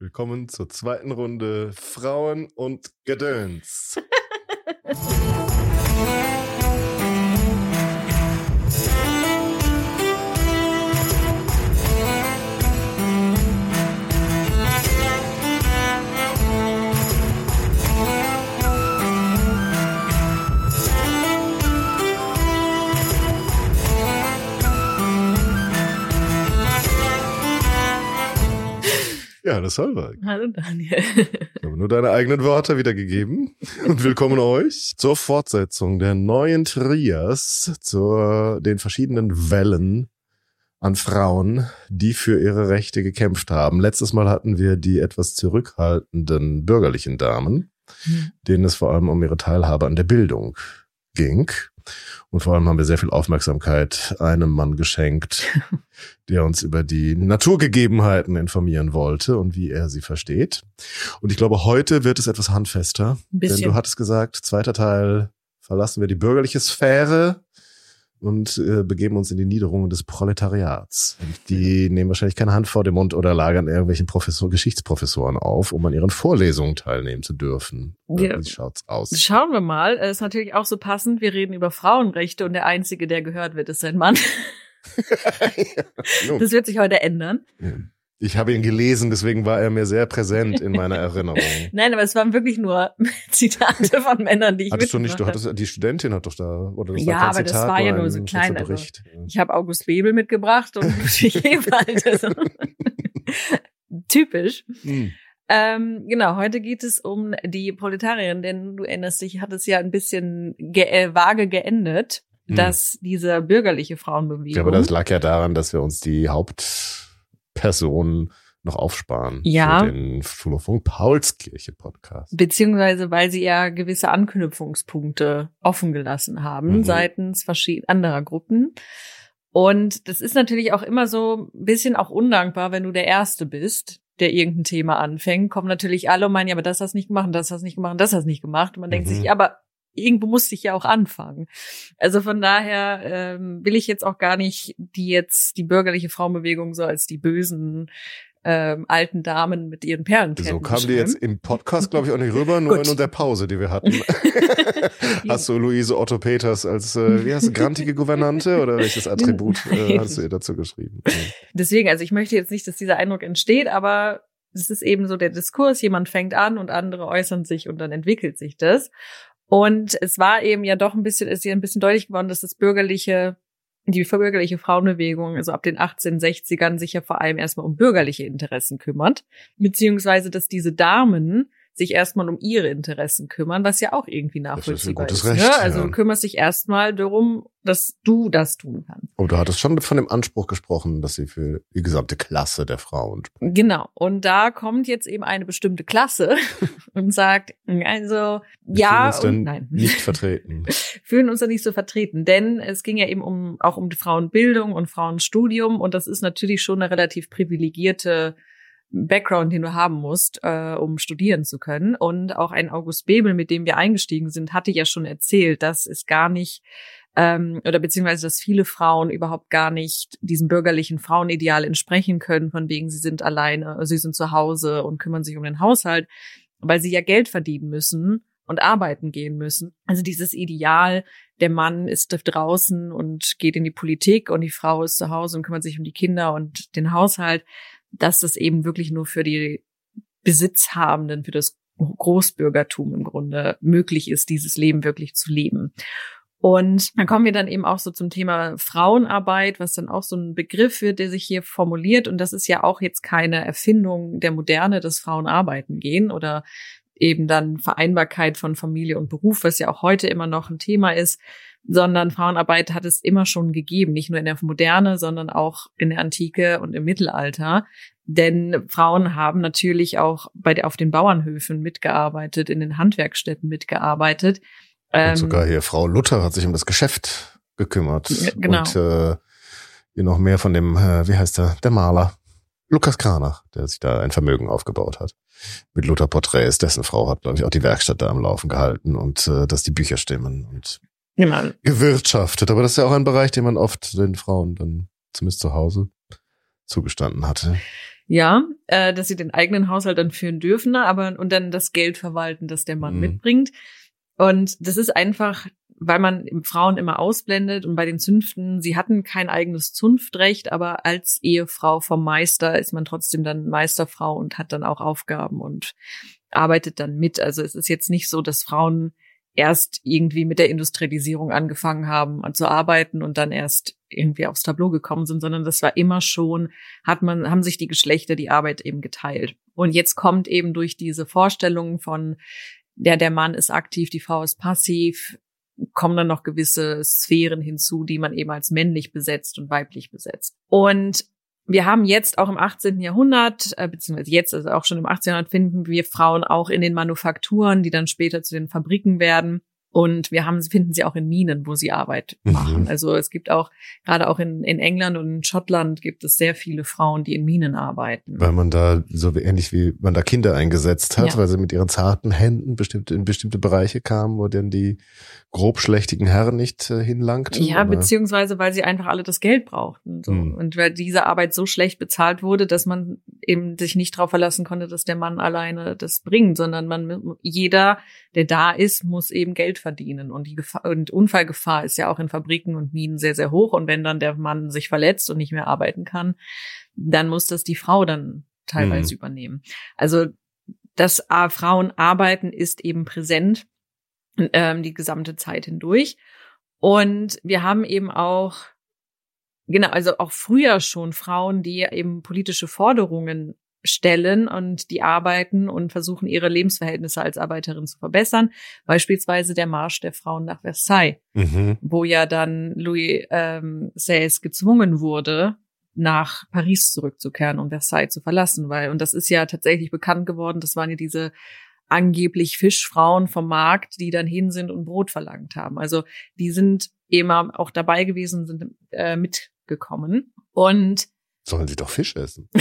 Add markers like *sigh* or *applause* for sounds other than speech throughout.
Willkommen zur zweiten Runde Frauen und Gedöns. *laughs* Ja, soll wir. Hallo Daniel. Ich habe nur deine eigenen Worte wiedergegeben. Und willkommen euch zur Fortsetzung der neuen Trias, zu den verschiedenen Wellen an Frauen, die für ihre Rechte gekämpft haben. Letztes Mal hatten wir die etwas zurückhaltenden bürgerlichen Damen, Hm. denen es vor allem um ihre Teilhabe an der Bildung ging. Und vor allem haben wir sehr viel Aufmerksamkeit einem Mann geschenkt, *laughs* der uns über die Naturgegebenheiten informieren wollte und wie er sie versteht. Und ich glaube, heute wird es etwas handfester. Ein Denn bisschen. du hattest gesagt, zweiter Teil verlassen wir die bürgerliche Sphäre und äh, begeben uns in die Niederungen des Proletariats. Die nehmen wahrscheinlich keine Hand vor den Mund oder lagern irgendwelchen Professor, Geschichtsprofessoren auf, um an ihren Vorlesungen teilnehmen zu dürfen. Ja. Wie schaut's aus? Schauen wir mal. Es ist natürlich auch so passend. Wir reden über Frauenrechte und der Einzige, der gehört wird, ist ein Mann. *laughs* Das wird sich heute ändern. Ich habe ihn gelesen, deswegen war er mir sehr präsent in meiner *laughs* Erinnerung. Nein, aber es waren wirklich nur *laughs* Zitate von Männern, die ich Hattest du nicht, du hattest, die Studentin hat doch da, oder das Ja, war kein aber das Zitat, war ja nur so ein klein, also- Bericht. Ich habe August Bebel mitgebracht und *laughs* Ewald. Typisch. Hm. Ähm, genau, heute geht es um die Proletarierin, denn du erinnerst dich, hat es ja ein bisschen ge äh, vage geendet, Hm. dass diese bürgerliche Frauenbewegung. Ja, aber das lag ja daran, dass wir uns die Hauptperson noch aufsparen. Ja. Für den Schulhoffunk Paulskirche Podcast. beziehungsweise weil sie ja gewisse Anknüpfungspunkte offen gelassen haben Mhm. seitens verschiedener anderer Gruppen. Und das ist natürlich auch immer so ein bisschen auch undankbar, wenn du der Erste bist, der irgendein Thema anfängt, kommen natürlich alle und meinen, ja, aber das hast du nicht gemacht, das hast du nicht gemacht, das hast du nicht gemacht. Und man denkt Mhm. sich, ja, aber irgendwo musste ich ja auch anfangen. Also von daher ähm, will ich jetzt auch gar nicht die jetzt die bürgerliche Frauenbewegung so als die bösen ähm, alten Damen mit ihren Perlenketten So kam die jetzt im Podcast, glaube ich, auch nicht rüber, nur in der Pause, die wir hatten. *laughs* hast du Luise Otto Peters als, äh, wie heißt sie, grantige Gouvernante oder welches *laughs* Attribut äh, hast du ihr dazu geschrieben? Deswegen, also ich möchte jetzt nicht, dass dieser Eindruck entsteht, aber es ist eben so der Diskurs, jemand fängt an und andere äußern sich und dann entwickelt sich das. Und es war eben ja doch ein bisschen, ist ja ein bisschen deutlich geworden, dass das bürgerliche, die bürgerliche Frauenbewegung, also ab den 1860ern, sich ja vor allem erstmal um bürgerliche Interessen kümmert. Beziehungsweise, dass diese Damen sich erstmal um ihre Interessen kümmern, was ja auch irgendwie Das ist ein nachvollziehbar gutes ist. Recht, ne? Also ja. du kümmerst dich erstmal darum, dass du das tun kannst. Oh, du hattest schon von dem Anspruch gesprochen, dass sie für die gesamte Klasse der Frauen spricht. Genau. Und da kommt jetzt eben eine bestimmte Klasse *laughs* und sagt, also Wir ja und nein. Nicht *laughs* vertreten. Fühlen uns da nicht so vertreten, denn es ging ja eben um auch um die Frauenbildung und Frauenstudium und das ist natürlich schon eine relativ privilegierte Background, den du haben musst, äh, um studieren zu können. Und auch ein August Bebel, mit dem wir eingestiegen sind, hatte ja schon erzählt, dass es gar nicht ähm, oder beziehungsweise, dass viele Frauen überhaupt gar nicht diesem bürgerlichen Frauenideal entsprechen können, von wegen sie sind alleine, sie sind zu Hause und kümmern sich um den Haushalt, weil sie ja Geld verdienen müssen und arbeiten gehen müssen. Also dieses Ideal, der Mann ist draußen und geht in die Politik und die Frau ist zu Hause und kümmert sich um die Kinder und den Haushalt, dass das eben wirklich nur für die Besitzhabenden, für das Großbürgertum im Grunde möglich ist, dieses Leben wirklich zu leben. Und dann kommen wir dann eben auch so zum Thema Frauenarbeit, was dann auch so ein Begriff wird, der sich hier formuliert. Und das ist ja auch jetzt keine Erfindung der Moderne, dass Frauen arbeiten gehen oder eben dann Vereinbarkeit von Familie und Beruf, was ja auch heute immer noch ein Thema ist, sondern Frauenarbeit hat es immer schon gegeben, nicht nur in der Moderne, sondern auch in der Antike und im Mittelalter. Denn Frauen haben natürlich auch bei auf den Bauernhöfen mitgearbeitet, in den Handwerkstätten mitgearbeitet. Ähm, Und sogar hier Frau Luther hat sich um das Geschäft gekümmert. Genau. Und äh, hier noch mehr von dem, äh, wie heißt der, der Maler. Lukas Kranach, der sich da ein Vermögen aufgebaut hat. Mit Luther Porträts. Dessen Frau hat, glaube ich, auch die Werkstatt da am Laufen gehalten und äh, dass die Bücher stimmen und Genau. gewirtschaftet. Aber das ist ja auch ein Bereich, den man oft den Frauen dann zumindest zu Hause zugestanden hatte. Ja, äh, dass sie den eigenen Haushalt dann führen dürfen, aber und dann das Geld verwalten, das der Mann Mhm. mitbringt. Und das ist einfach, weil man Frauen immer ausblendet und bei den Zünften, sie hatten kein eigenes Zunftrecht, aber als Ehefrau vom Meister ist man trotzdem dann Meisterfrau und hat dann auch Aufgaben und arbeitet dann mit. Also es ist jetzt nicht so, dass Frauen erst irgendwie mit der Industrialisierung angefangen haben zu arbeiten und dann erst irgendwie aufs Tableau gekommen sind, sondern das war immer schon, hat man, haben sich die Geschlechter die Arbeit eben geteilt. Und jetzt kommt eben durch diese Vorstellungen von, der, der Mann ist aktiv, die Frau ist passiv, kommen dann noch gewisse Sphären hinzu, die man eben als männlich besetzt und weiblich besetzt. Und wir haben jetzt auch im 18. Jahrhundert, äh, beziehungsweise jetzt, also auch schon im 18. Jahrhundert, finden wir Frauen auch in den Manufakturen, die dann später zu den Fabriken werden. Und wir haben, finden sie auch in Minen, wo sie Arbeit Mhm. machen. Also es gibt auch, gerade auch in, in England und in Schottland gibt es sehr viele Frauen, die in Minen arbeiten. Weil man da so ähnlich wie man da Kinder eingesetzt hat, Ja. weil sie mit ihren zarten Händen bestimmte, in bestimmte Bereiche kamen, wo dann die grobschlächtigen Herren nicht äh, hinlangten. Ja, aber- beziehungsweise weil sie einfach alle das Geld brauchten. So. Hm. Und weil diese Arbeit so schlecht bezahlt wurde, dass man eben sich nicht darauf verlassen konnte, dass der Mann alleine das bringt, sondern man jeder, der da ist, muss eben Geld verdienen. Und die Gefahr, und Unfallgefahr ist ja auch in Fabriken und Minen sehr, sehr hoch. Und wenn dann der Mann sich verletzt und nicht mehr arbeiten kann, dann muss das die Frau dann teilweise übernehmen. Also dass äh, Frauen arbeiten ist eben präsent ähm, die gesamte Zeit hindurch. Und wir haben eben auch, genau, also auch früher schon Frauen, die eben politische Forderungen stellen und die arbeiten und versuchen, ihre Lebensverhältnisse als Arbeiterin zu verbessern. Beispielsweise der Marsch der Frauen nach Versailles, Mhm. wo ja dann Louis ähm, XVI gezwungen wurde, nach Paris zurückzukehren und Versailles zu verlassen, weil, und das ist ja tatsächlich bekannt geworden, das waren ja diese angeblich Fischfrauen vom Markt, die dann hin sind und Brot verlangt haben. Also die sind immer auch dabei gewesen, sind äh, mitgekommen. Und Sollen sie doch Fisch essen? *laughs*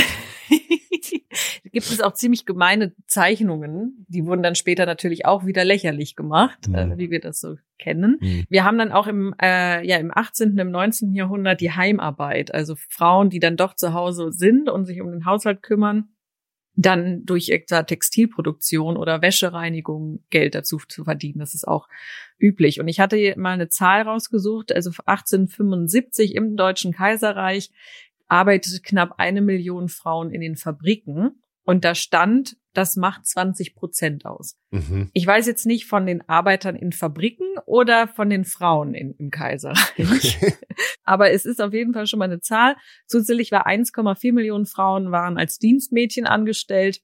gibt es auch ziemlich gemeine Zeichnungen. Die wurden dann später natürlich auch wieder lächerlich gemacht, Mhm. äh, wie wir das so kennen. Mhm. Wir haben dann auch im, äh, ja, im 18., im 19. Jahrhundert die Heimarbeit, also Frauen, die dann doch zu Hause sind und sich um den Haushalt kümmern, dann durch etwa Textilproduktion oder Wäschereinigung Geld dazu zu verdienen. Das ist auch üblich. Und ich hatte mal eine Zahl rausgesucht, also 1875 im Deutschen Kaiserreich arbeitete knapp eine Million Frauen in den Fabriken. Und da stand, das macht 20 Prozent aus. Mhm. Ich weiß jetzt nicht von den Arbeitern in Fabriken oder von den Frauen in, im Kaiserreich. *laughs* Aber es ist auf jeden Fall schon mal eine Zahl. Zusätzlich war 1,4 Millionen Frauen waren als Dienstmädchen angestellt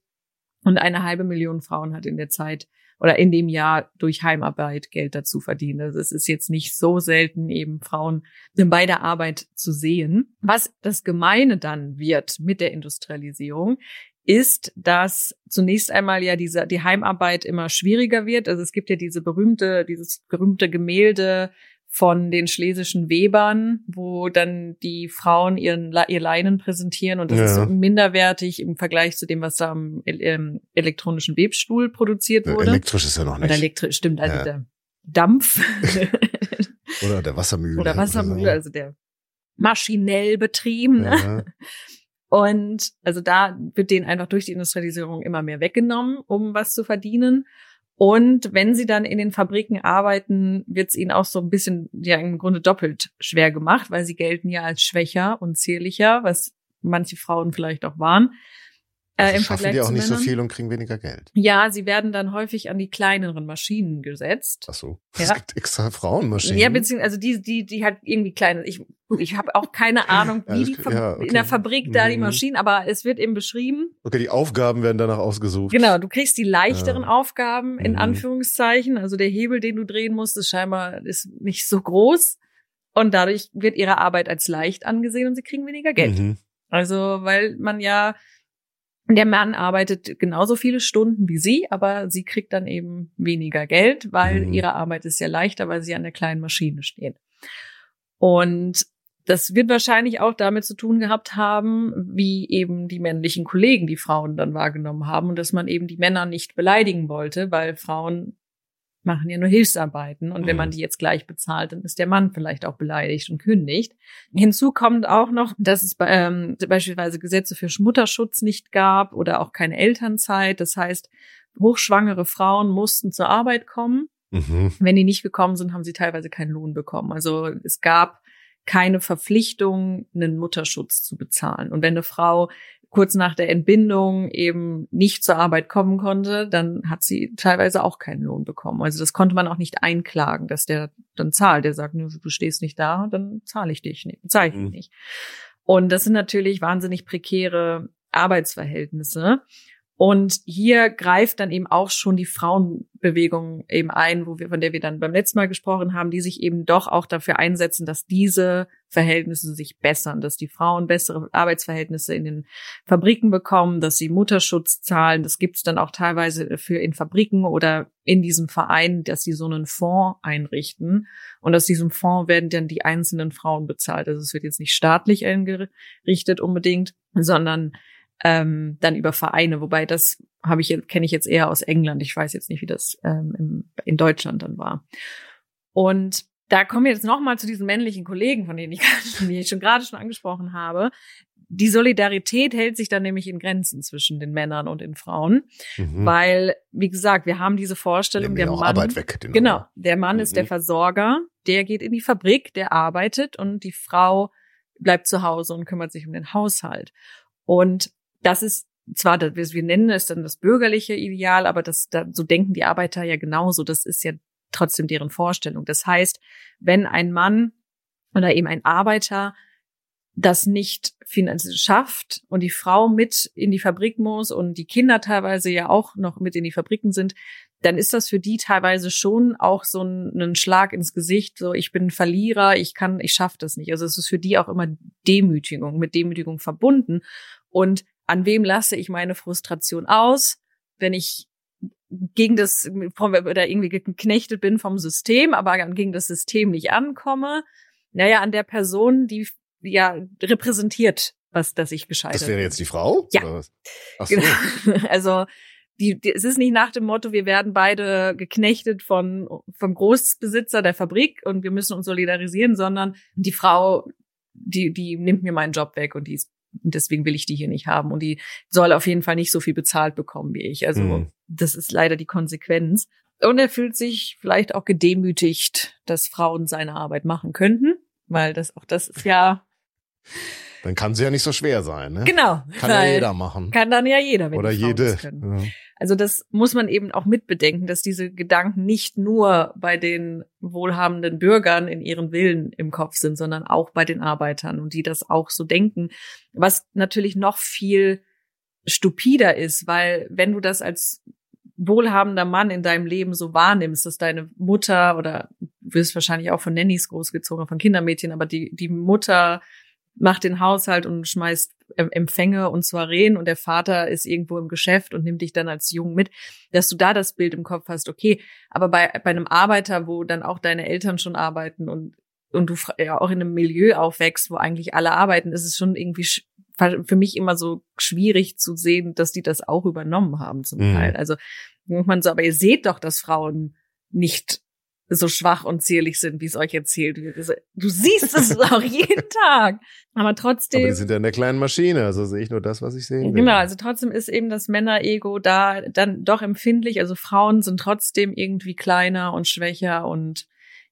und eine halbe Million Frauen hat in der Zeit oder in dem Jahr durch Heimarbeit Geld dazu verdient. Also es ist jetzt nicht so selten, eben Frauen bei der Arbeit zu sehen. Was das Gemeine dann wird mit der Industrialisierung, ist, dass zunächst einmal ja diese, die Heimarbeit immer schwieriger wird. Also es gibt ja diese berühmte, dieses berühmte Gemälde von den schlesischen Webern, wo dann die Frauen ihren, ihr Leinen präsentieren und das Ja. ist so minderwertig im Vergleich zu dem, was da am ähm, elektronischen Webstuhl produziert wurde. Elektrisch ist ja noch Oder nicht. elektrisch, stimmt, also Ja. der Dampf Oder der Wassermühle. oder Wassermühle, also der maschinell betrieben. Ja. *laughs* Und also da wird denen einfach durch die Industrialisierung immer mehr weggenommen, um was zu verdienen. Und wenn sie dann in den Fabriken arbeiten, wird es ihnen auch so ein bisschen, ja, im Grunde doppelt schwer gemacht, weil sie gelten ja als schwächer und zierlicher, was manche Frauen vielleicht auch waren. Äh, Also Im schaffen Vergleich die auch nicht Männern. so viel und kriegen weniger Geld. Ja, sie werden dann häufig an die kleineren Maschinen gesetzt. Ach so. Ja. Es gibt extra Frauenmaschinen. Ja, beziehungsweise also die, die, die halt irgendwie kleine. Ich, ich habe auch keine *laughs* Ahnung, Ja, wie das- die ja, okay. in der Fabrik da die Mhm. Maschinen, aber es wird eben beschrieben. okay, die Aufgaben werden danach ausgesucht. Genau, du kriegst die leichteren Ja. Aufgaben in Mhm. Anführungszeichen. Also der Hebel, den du drehen musst, ist scheinbar ist nicht so groß. Und dadurch wird ihre Arbeit als leicht angesehen und sie kriegen weniger Geld. Mhm. Also, weil man ja, der Mann arbeitet genauso viele Stunden wie sie, aber sie kriegt dann eben weniger Geld, weil Mhm. ihre Arbeit ist ja leichter, weil sie an der kleinen Maschine steht. Und das wird wahrscheinlich auch damit zu tun gehabt haben, wie eben die männlichen Kollegen die Frauen dann wahrgenommen haben und dass man eben die Männer nicht beleidigen wollte, weil Frauen machen ja nur Hilfsarbeiten. Und wenn Mhm. man die jetzt gleich bezahlt, dann ist der Mann vielleicht auch beleidigt und kündigt. Hinzu kommt auch noch, dass es ähm, beispielsweise Gesetze für Mutterschutz nicht gab oder auch keine Elternzeit. Das heißt, hochschwangere Frauen mussten zur Arbeit kommen. Mhm. Wenn die nicht gekommen sind, haben sie teilweise keinen Lohn bekommen. Also es gab keine Verpflichtung, einen Mutterschutz zu bezahlen. Und wenn eine Frau kurz nach der Entbindung eben nicht zur Arbeit kommen konnte, dann hat sie teilweise auch keinen Lohn bekommen. Also das konnte man auch nicht einklagen, dass der dann zahlt. Der sagt, "Nö, du stehst nicht da, dann zahle ich dich nicht, zahle ich Mhm. nicht. Und das sind natürlich wahnsinnig prekäre Arbeitsverhältnisse. Und hier greift dann eben auch schon die Frauenbewegung eben ein, wo wir, von der wir dann beim letzten Mal gesprochen haben, die sich eben doch auch dafür einsetzen, dass diese Verhältnisse sich bessern, dass die Frauen bessere Arbeitsverhältnisse in den Fabriken bekommen, dass sie Mutterschutz zahlen. Das gibt's dann auch teilweise für in Fabriken oder in diesem Verein, dass sie so einen Fonds einrichten. Und aus diesem Fonds werden dann die einzelnen Frauen bezahlt. Also es wird jetzt nicht staatlich eingerichtet unbedingt, sondern ähm, dann über Vereine, wobei das habe ich kenne ich jetzt eher aus England. Ich weiß jetzt nicht, wie das ähm, im, in Deutschland dann war. Und da kommen wir jetzt noch mal zu diesen männlichen Kollegen, von denen ich, *laughs* die ich schon gerade schon angesprochen habe. Die Solidarität hält sich dann nämlich in Grenzen zwischen den Männern und den Frauen, Mhm. weil wie gesagt, wir haben diese Vorstellung, Nehmen der Mann Arbeit weg. Genau, der Mann ist der Mhm. Versorger, der geht in die Fabrik, der arbeitet und die Frau bleibt zu Hause und kümmert sich um den Haushalt. Und das ist zwar, wir nennen es dann das bürgerliche Ideal, aber das, da, so denken die Arbeiter ja genauso. Das ist ja trotzdem deren Vorstellung. Das heißt, wenn ein Mann oder eben ein Arbeiter das nicht finanziell schafft und die Frau mit in die Fabrik muss und die Kinder teilweise ja auch noch mit in die Fabriken sind, dann ist das für die teilweise schon auch so ein, ein Schlag ins Gesicht, so ich bin ein Verlierer, ich kann, ich schaffe das nicht. Also es ist für die auch immer Demütigung, mit Demütigung verbunden. Und an wem lasse ich meine Frustration aus, wenn ich gegen das oder irgendwie geknechtet bin vom System, aber gegen das System nicht ankomme? Naja, an der Person, die ja repräsentiert, was das ich gescheitert Das wäre jetzt die Frau? Ja. Oder was? Ach so. Genau. *laughs* Also die, die, es ist nicht nach dem Motto, wir werden beide geknechtet von vom Großbesitzer der Fabrik und wir müssen uns solidarisieren, sondern die Frau, die die nimmt mir meinen Job weg und die ist und deswegen will ich die hier nicht haben und die soll auf jeden Fall nicht so viel bezahlt bekommen wie ich. Also Mhm. das ist leider die Konsequenz. Und er fühlt sich vielleicht auch gedemütigt, dass Frauen seine Arbeit machen könnten, weil das auch das ist ja Dann kann sie ja nicht so schwer sein, ne? genau Kann ja jeder machen. kann dann ja jeder, wenn Oder jede. Ja. Also das muss man eben auch mitbedenken, dass diese Gedanken nicht nur bei den wohlhabenden Bürgern in ihren Willen im Kopf sind, sondern auch bei den Arbeitern und die das auch so denken, was natürlich noch viel stupider ist, weil wenn du das als wohlhabender Mann in deinem Leben so wahrnimmst, dass deine Mutter oder du wirst wahrscheinlich auch von Nannies großgezogen, von Kindermädchen, aber die, die Mutter macht den Haushalt und schmeißt Empfänge und Soireen und der Vater ist irgendwo im Geschäft und nimmt dich dann als Jungen mit, dass du da das Bild im Kopf hast, okay, aber bei, bei einem Arbeiter, wo dann auch deine Eltern schon arbeiten und, und du ja auch in einem Milieu aufwächst, wo eigentlich alle arbeiten, ist es schon irgendwie für mich immer so schwierig zu sehen, dass die das auch übernommen haben zum Mhm. Teil. Also denkt man so, aber ihr seht doch, dass Frauen nicht so schwach und zierlich sind, wie es euch erzählt wird. Also, Du siehst es *laughs* auch jeden Tag. Aber trotzdem. Aber die sind ja in der kleinen Maschine, also sehe ich nur das, was ich sehen will. Genau, also trotzdem ist eben das Männerego da dann doch empfindlich. Also Frauen sind trotzdem irgendwie kleiner und schwächer und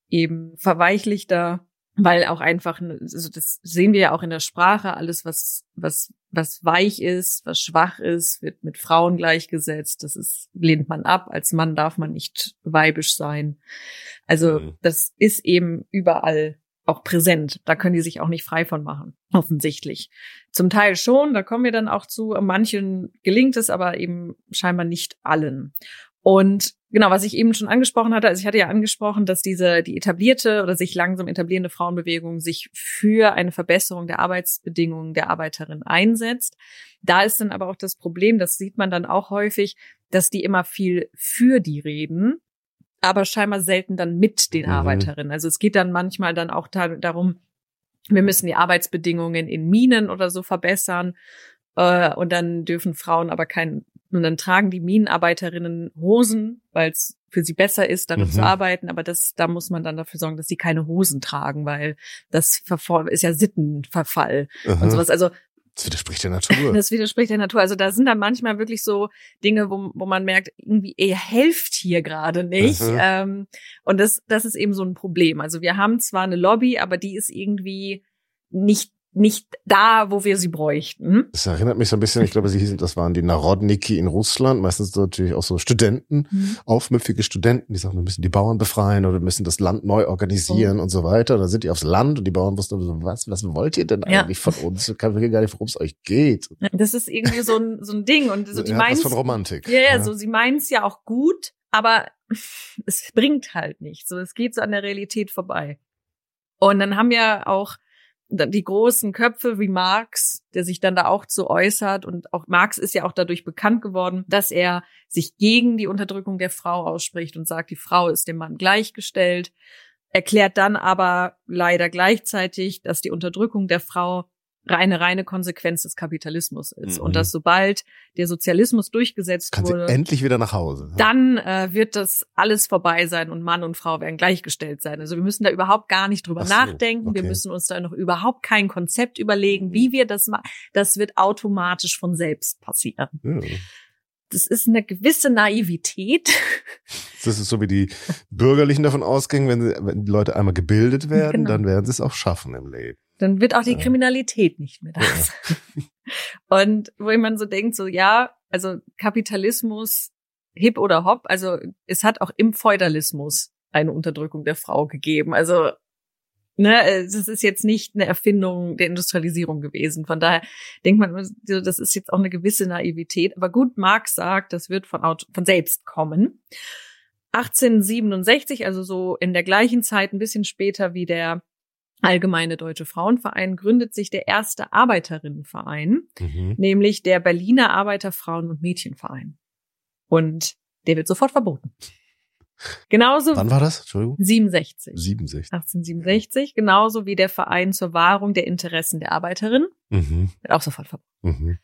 eben verweichlichter, weil auch einfach, also das sehen wir ja auch in der Sprache, alles was, was, was weich ist, was schwach ist, wird mit Frauen gleichgesetzt. Das ist, lehnt man ab. Als Mann darf man nicht weibisch sein. Also Mhm. das ist eben überall auch präsent. Da können die sich auch nicht frei von machen, offensichtlich. Zum Teil schon, da kommen wir dann auch zu. Manchen gelingt es, aber eben scheinbar nicht allen. Und genau, was ich eben schon angesprochen hatte, also ich hatte ja angesprochen, dass diese, die etablierte oder sich langsam etablierende Frauenbewegung sich für eine Verbesserung der Arbeitsbedingungen der Arbeiterin einsetzt. Da ist dann aber auch das Problem, das sieht man dann auch häufig, dass die immer viel für die reden, aber scheinbar selten dann mit den Mhm. Arbeiterinnen. Also es geht dann manchmal dann auch da, darum, wir müssen die Arbeitsbedingungen in Minen oder so verbessern. Äh, und dann dürfen Frauen aber kein Und dann tragen die Minenarbeiterinnen Hosen, weil es für sie besser ist, darin Mhm. zu arbeiten. Aber das, da muss man dann dafür sorgen, dass sie keine Hosen tragen, weil das ist ja Sittenverfall Aha. und sowas. Also Das widerspricht der Natur. *laughs* das widerspricht der Natur. Also da sind dann manchmal wirklich so Dinge, wo, wo man merkt, irgendwie, ihr helft hier gerade nicht. Mhm. Ähm, und das, das ist eben so ein Problem. Also wir haben zwar eine Lobby, aber die ist irgendwie nicht, nicht da, wo wir sie bräuchten. Das erinnert mich so ein bisschen, ich glaube, sie hießen, das waren die Narodniki in Russland, meistens natürlich auch so Studenten, aufmüpfige Studenten, die sagen, wir müssen die Bauern befreien oder wir müssen das Land neu organisieren Oh. und so weiter. Und dann sind die aufs Land und die Bauern wussten so, was, was wollt ihr denn Ja. eigentlich von uns? Ich kann mir gar nicht, worum es euch geht. Das ist irgendwie so ein, so ein Ding. Und so, die ja, was meinen von Romantik. Ja, ja, so sie meinen es ja auch gut, aber *laughs* es bringt halt nichts. So, es geht so an der Realität vorbei. Und dann haben wir auch die großen Köpfe wie Marx, der sich dann da auch zu äußert und auch Marx ist ja auch dadurch bekannt geworden, dass er sich gegen die Unterdrückung der Frau ausspricht und sagt, die Frau ist dem Mann gleichgestellt, erklärt dann aber leider gleichzeitig, dass die Unterdrückung der Frau eine reine Konsequenz des Kapitalismus ist Mhm. und dass sobald der Sozialismus durchgesetzt Kann sie wurde, endlich wieder nach Hause. dann äh, wird das alles vorbei sein und Mann und Frau werden gleichgestellt sein. Also wir müssen da überhaupt gar nicht drüber so, nachdenken. Wir okay. müssen uns da noch überhaupt kein Konzept überlegen, wie wir das machen. Das wird automatisch von selbst passieren. Ja. Das ist eine gewisse Naivität. Das ist so, wie die Bürgerlichen davon ausgingen, wenn, sie, wenn die Leute einmal gebildet werden, Genau. dann werden sie es auch schaffen im Leben. Dann wird auch die Ja. Kriminalität nicht mehr da Ja. sein. *laughs* Und wo man so denkt, so ja, also Kapitalismus, hip oder hopp, also es hat auch im Feudalismus eine Unterdrückung der Frau gegeben. Also ne, es ist jetzt nicht eine Erfindung der Industrialisierung gewesen. Von daher denkt man, das ist jetzt auch eine gewisse Naivität. Aber gut, Marx sagt, das wird von, von selbst kommen. 1867, also so in der gleichen Zeit, ein bisschen später wie der Allgemeine Deutsche Frauenverein, gründet sich der erste Arbeiterinnenverein, Mhm. nämlich der Berliner Arbeiter-, Frauen- und Mädchenverein. Und der wird sofort verboten. Genauso Wann war das? Entschuldigung? 67. 67. 1867, genauso wie der Verein zur Wahrung der Interessen der Arbeiterinnen, Mhm. wird auch sofort verboten. Mhm.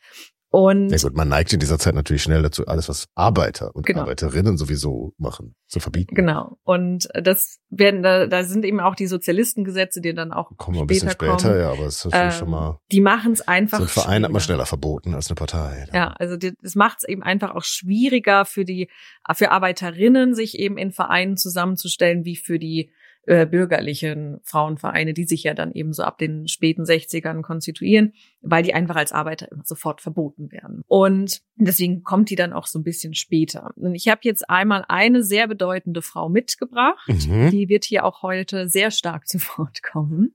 Und Ja gut, man neigt in dieser Zeit natürlich schnell dazu, alles, was Arbeiter und Genau. Arbeiterinnen sowieso machen, zu verbieten. genau. Und das werden, da, da sind eben auch die Sozialistengesetze, die dann auch Kommen wir ein bisschen später kommen. ja, aber es ist natürlich Ähm, schon mal, Die machen es einfach. so ein Verein hat man schneller verboten als eine Partei. Ja, also die- das macht es eben einfach auch schwieriger für die für Arbeiterinnen, sich eben in Vereinen zusammenzustellen, wie für die äh, bürgerlichen Frauenvereine, die sich ja dann eben so ab den späten 60ern konstituieren, weil die einfach als Arbeiter immer sofort verboten werden. Und deswegen kommt die dann auch so ein bisschen später. Und ich habe jetzt einmal eine sehr bedeutende Frau mitgebracht. Mhm. Die wird hier auch heute sehr stark zu Wort kommen.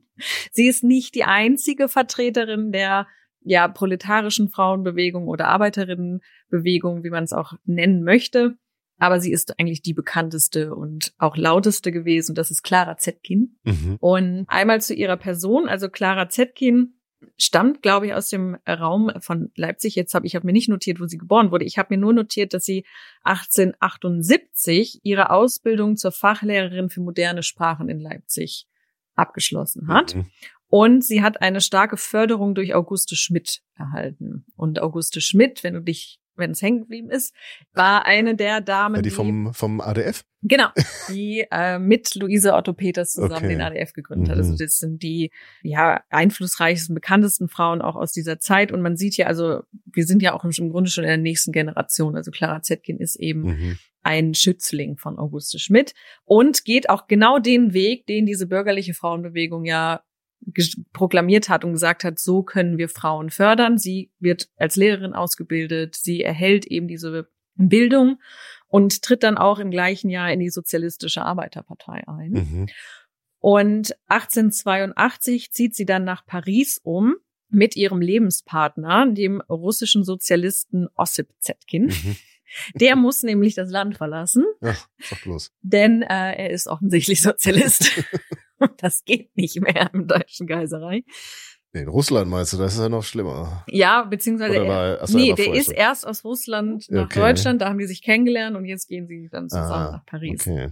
Sie ist nicht die einzige Vertreterin der ja proletarischen Frauenbewegung oder Arbeiterinnenbewegung, wie man es auch nennen möchte. Aber sie ist eigentlich die bekannteste und auch lauteste gewesen. Das ist Clara Zetkin. Mhm. Und einmal zu ihrer Person. Also Clara Zetkin stammt, glaube ich, aus dem Raum von Leipzig. Jetzt habe ich habe mir nicht notiert, wo sie geboren wurde. Ich habe mir nur notiert, dass sie 1878 ihre Ausbildung zur Fachlehrerin für moderne Sprachen in Leipzig abgeschlossen hat. Mhm. Und sie hat eine starke Förderung durch Auguste Schmidt erhalten. Und Auguste Schmidt, wenn du dich, wenn es hängen geblieben ist, war eine der Damen, Ja, die vom, vom ADF? Genau, *laughs* die äh, mit Luise Otto Peters zusammen Okay. den ADF gegründet hat. Mhm. Also das sind die ja einflussreichsten, bekanntesten Frauen auch aus dieser Zeit. Und man sieht ja, also wir sind ja auch im Grunde schon in der nächsten Generation. Also Clara Zetkin ist eben Mhm. ein Schützling von Auguste Schmidt und geht auch genau den Weg, den diese bürgerliche Frauenbewegung ja proklamiert hat und gesagt hat, so können wir Frauen fördern. Sie wird als Lehrerin ausgebildet, sie erhält eben diese Bildung und tritt dann auch im gleichen Jahr in die Sozialistische Arbeiterpartei ein. Mhm. Und 1882 zieht sie dann nach Paris um mit ihrem Lebenspartner, dem russischen Sozialisten Ossip Zetkin. Mhm. *laughs* Der muss nämlich das Land verlassen, Ach, sag bloß. denn äh, er ist offensichtlich Sozialist. *laughs* *laughs* das geht nicht mehr im Deutschen. Nee, in Russland meinst du, das ist ja noch schlimmer. Ja, beziehungsweise er, war- ach so, er nee, der ist erst aus Russland nach Okay. Deutschland, da haben die sich kennengelernt und jetzt gehen sie dann zusammen Ah, nach Paris. Okay.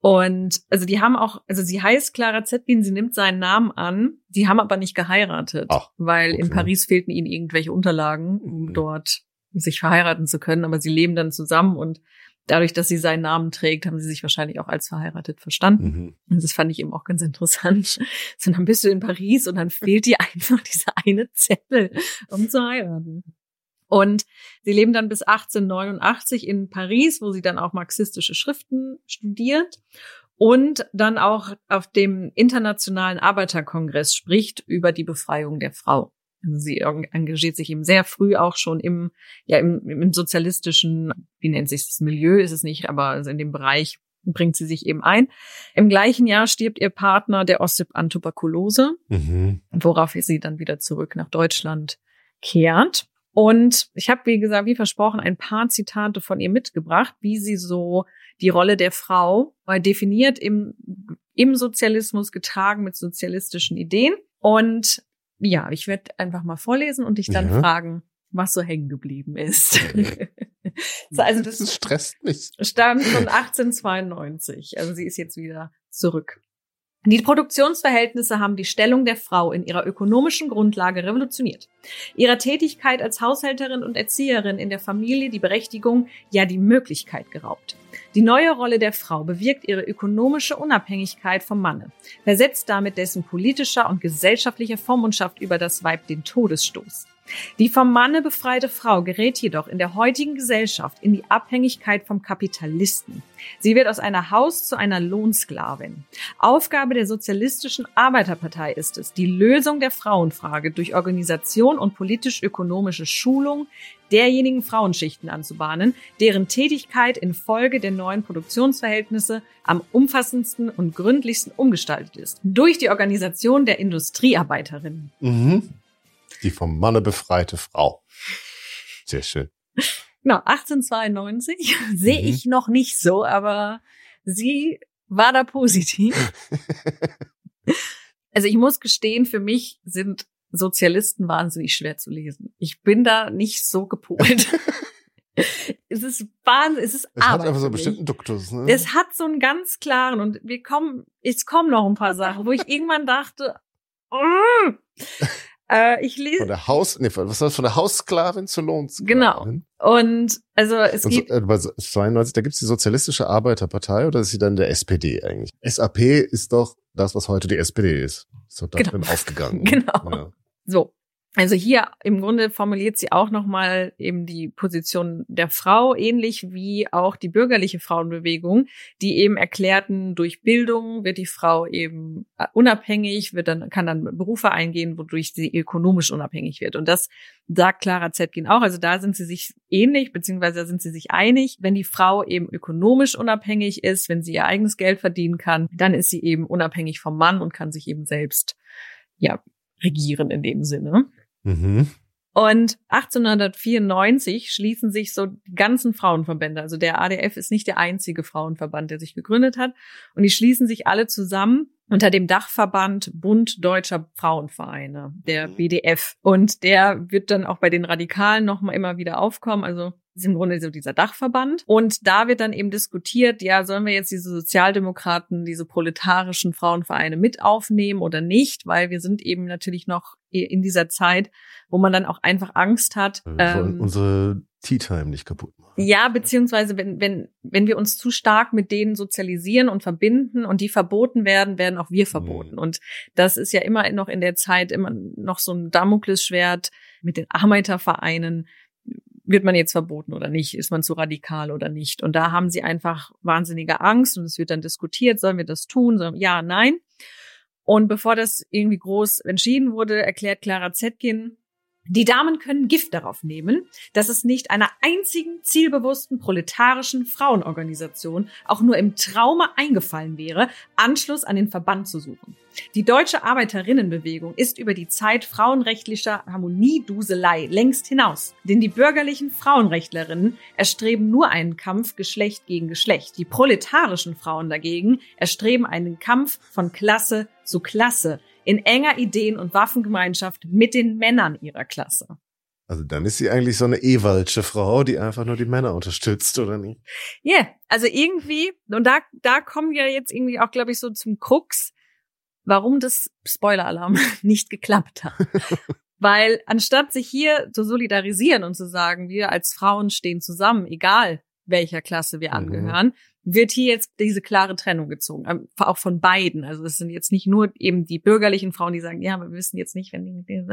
Und also die haben auch, also sie heißt Clara Zetkin, sie nimmt seinen Namen an, die haben aber nicht geheiratet, Ach, weil in okay. Paris fehlten ihnen irgendwelche Unterlagen, um Mhm. dort sich verheiraten zu können, aber sie leben dann zusammen und dadurch, dass sie seinen Namen trägt, haben sie sich wahrscheinlich auch als verheiratet verstanden. Mhm. Das fand ich eben auch ganz interessant. *laughs* So, dann bist du in Paris und dann fehlt dir *laughs* einfach dieser eine Zettel, um zu heiraten. Und sie leben dann bis 1889 in Paris, wo sie dann auch marxistische Schriften studiert und dann auch auf dem Internationalen Arbeiterkongress spricht über die Befreiung der Frau. Also sie engagiert sich eben sehr früh auch schon im, ja, im, im sozialistischen, wie nennt sich das Milieu, ist es nicht, aber also in dem Bereich bringt sie sich eben ein. Im gleichen Jahr stirbt ihr Partner, der Ossip an Tuberkulose, mhm. worauf sie dann wieder zurück nach Deutschland kehrt. Und ich habe, wie gesagt, wie versprochen, ein paar Zitate von ihr mitgebracht, wie sie so die Rolle der Frau definiert im, im Sozialismus, getragen mit sozialistischen Ideen. Und ja, ich werde einfach mal vorlesen und dich dann ja. fragen, was so hängen geblieben ist. *laughs* so, also das, das stresst mich. Stammt von 1892. Also sie ist jetzt wieder zurück. Die Produktionsverhältnisse haben die Stellung der Frau in ihrer ökonomischen Grundlage revolutioniert. Ihrer Tätigkeit als Haushälterin und Erzieherin in der Familie die Berechtigung, ja die Möglichkeit geraubt. Die neue Rolle der Frau bewirkt ihre ökonomische Unabhängigkeit vom Manne, versetzt damit dessen politischer und gesellschaftlicher Vormundschaft über das Weib den Todesstoß. Die vom Manne befreite Frau gerät jedoch in der heutigen Gesellschaft in die Abhängigkeit vom Kapitalisten. Sie wird aus einer Haus zu einer Lohnsklavin. Aufgabe der Sozialistischen Arbeiterpartei ist es, die Lösung der Frauenfrage durch Organisation und politisch-ökonomische Schulung derjenigen Frauenschichten anzubahnen, deren Tätigkeit infolge der neuen Produktionsverhältnisse am umfassendsten und gründlichsten umgestaltet ist. Durch die Organisation der Industriearbeiterinnen. Mhm. Die vom Manne befreite Frau. Sehr schön. Genau, 1892 *laughs* sehe mhm. ich noch nicht so, aber sie war da positiv. *laughs* also ich muss gestehen, für mich sind Sozialisten wahnsinnig schwer zu lesen. Ich bin da nicht so gepolt. *laughs* es ist Wahnsinn, es ist Es hat einfach so einen bestimmten Duktus, ne? Es hat so einen ganz klaren und wir kommen, es kommen noch ein paar Sachen, wo ich irgendwann dachte, oh, äh, ich lese. Von der Haus, nee, was war das? Von der Haussklavin zur Lohnsklavin. Genau. Und also es und gibt. So, äh, bei 92, da gibt's die Sozialistische Arbeiterpartei oder ist sie dann der SPD eigentlich? SAP ist doch das, was heute die SPD ist. Ist doch darin genau. aufgegangen. *laughs* Genau. Ja. So. Also hier im Grunde formuliert sie auch nochmal eben die Position der Frau, ähnlich wie auch die bürgerliche Frauenbewegung, die eben erklärten, durch Bildung wird die Frau eben äh, unabhängig, wird dann, kann dann Berufe eingehen, wodurch sie ökonomisch unabhängig wird. Und das sagt Clara Zetkin auch. Also da sind sie sich ähnlich, beziehungsweise da sind sie sich einig. Wenn die Frau eben ökonomisch unabhängig ist, wenn sie ihr eigenes Geld verdienen kann, dann ist sie eben unabhängig vom Mann und kann sich eben selbst, ja, regieren in dem Sinne. Mhm. Und 1894 schließen sich so die ganzen Frauenverbände. Also der ADF ist nicht der einzige Frauenverband, der sich gegründet hat. Und die schließen sich alle zusammen unter dem Dachverband Bund Deutscher Frauenvereine, der mhm. BDF. Und der wird dann auch bei den Radikalen nochmal immer wieder aufkommen. Also ist im Grunde so dieser Dachverband. Und da wird dann eben diskutiert, ja, sollen wir jetzt diese Sozialdemokraten, diese proletarischen Frauenvereine mit aufnehmen oder nicht? Weil wir sind eben natürlich noch in dieser Zeit, wo man dann auch einfach Angst hat. Ähm, unsere Tea Time nicht kaputt machen. Ja, beziehungsweise wenn, wenn, wenn wir uns zu stark mit denen sozialisieren und verbinden und die verboten werden, werden auch wir verboten. Mhm. Und das ist ja immer noch in der Zeit immer noch so ein Damoklesschwert mit den Arbeitervereinen wird man jetzt verboten oder nicht? Ist man zu radikal oder nicht? Und da haben sie einfach wahnsinnige Angst und es wird dann diskutiert, sollen wir das tun? Sollen, ja, nein. Und bevor das irgendwie groß entschieden wurde, erklärt Clara Zetkin, die Damen können Gift darauf nehmen, dass es nicht einer einzigen zielbewussten proletarischen Frauenorganisation auch nur im Traume eingefallen wäre, Anschluss an den Verband zu suchen. Die deutsche Arbeiterinnenbewegung ist über die Zeit frauenrechtlicher Harmonieduselei längst hinaus. Denn die bürgerlichen Frauenrechtlerinnen erstreben nur einen Kampf Geschlecht gegen Geschlecht. Die proletarischen Frauen dagegen erstreben einen Kampf von Klasse zu Klasse, in enger Ideen- und Waffengemeinschaft mit den Männern ihrer Klasse. Also dann ist sie eigentlich so eine Ewaldsche Frau, die einfach nur die Männer unterstützt, oder nicht? Ja, yeah, also irgendwie, und da, da kommen wir jetzt irgendwie auch, glaube ich, so zum Krux, warum das Spoiler-Alarm *laughs* nicht geklappt hat. *laughs* Weil anstatt sich hier zu solidarisieren und zu sagen, wir als Frauen stehen zusammen, egal welcher Klasse wir Mhm. angehören, wird hier jetzt diese klare Trennung gezogen, ähm, auch von beiden. Also es sind jetzt nicht nur eben die bürgerlichen Frauen, die sagen, ja, wir wissen jetzt nicht, wenn die,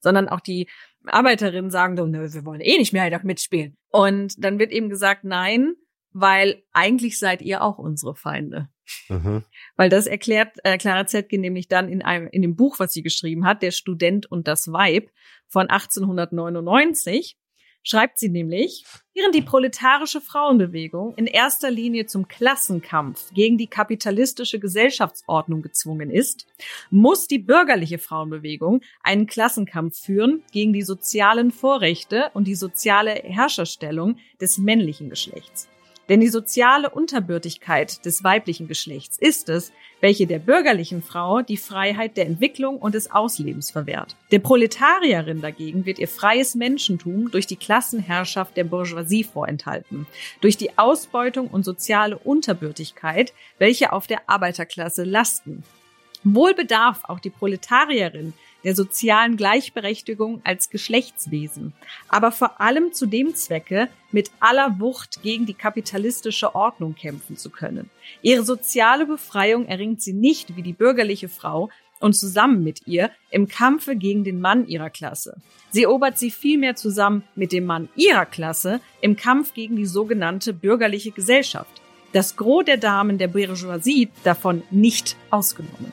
sondern auch die Arbeiterinnen sagen, so, nö, wir wollen eh nicht mehr da mitspielen. Und dann wird eben gesagt, nein, weil eigentlich seid ihr auch unsere Feinde. Mhm. Weil das erklärt äh, Clara Zetkin nämlich dann in einem in dem Buch, was sie geschrieben hat, Der Student und das Weib von 1899, schreibt sie nämlich, während die proletarische Frauenbewegung in erster Linie zum Klassenkampf gegen die kapitalistische Gesellschaftsordnung gezwungen ist, muss die bürgerliche Frauenbewegung einen Klassenkampf führen gegen die sozialen Vorrechte und die soziale Herrscherstellung des männlichen Geschlechts. Denn die soziale Unterbürtigkeit des weiblichen Geschlechts ist es, welche der bürgerlichen Frau die Freiheit der Entwicklung und des Auslebens verwehrt. Der Proletarierin dagegen wird ihr freies Menschentum durch die Klassenherrschaft der Bourgeoisie vorenthalten, durch die Ausbeutung und soziale Unterbürtigkeit, welche auf der Arbeiterklasse lasten. Wohl bedarf auch die Proletarierin der sozialen Gleichberechtigung als Geschlechtswesen, aber vor allem zu dem Zwecke, mit aller Wucht gegen die kapitalistische Ordnung kämpfen zu können. Ihre soziale Befreiung erringt sie nicht wie die bürgerliche Frau und zusammen mit ihr im Kampfe gegen den Mann ihrer Klasse. Sie erobert sie vielmehr zusammen mit dem Mann ihrer Klasse im Kampf gegen die sogenannte bürgerliche Gesellschaft. Das Gros der Damen der Bourgeoisie davon nicht ausgenommen.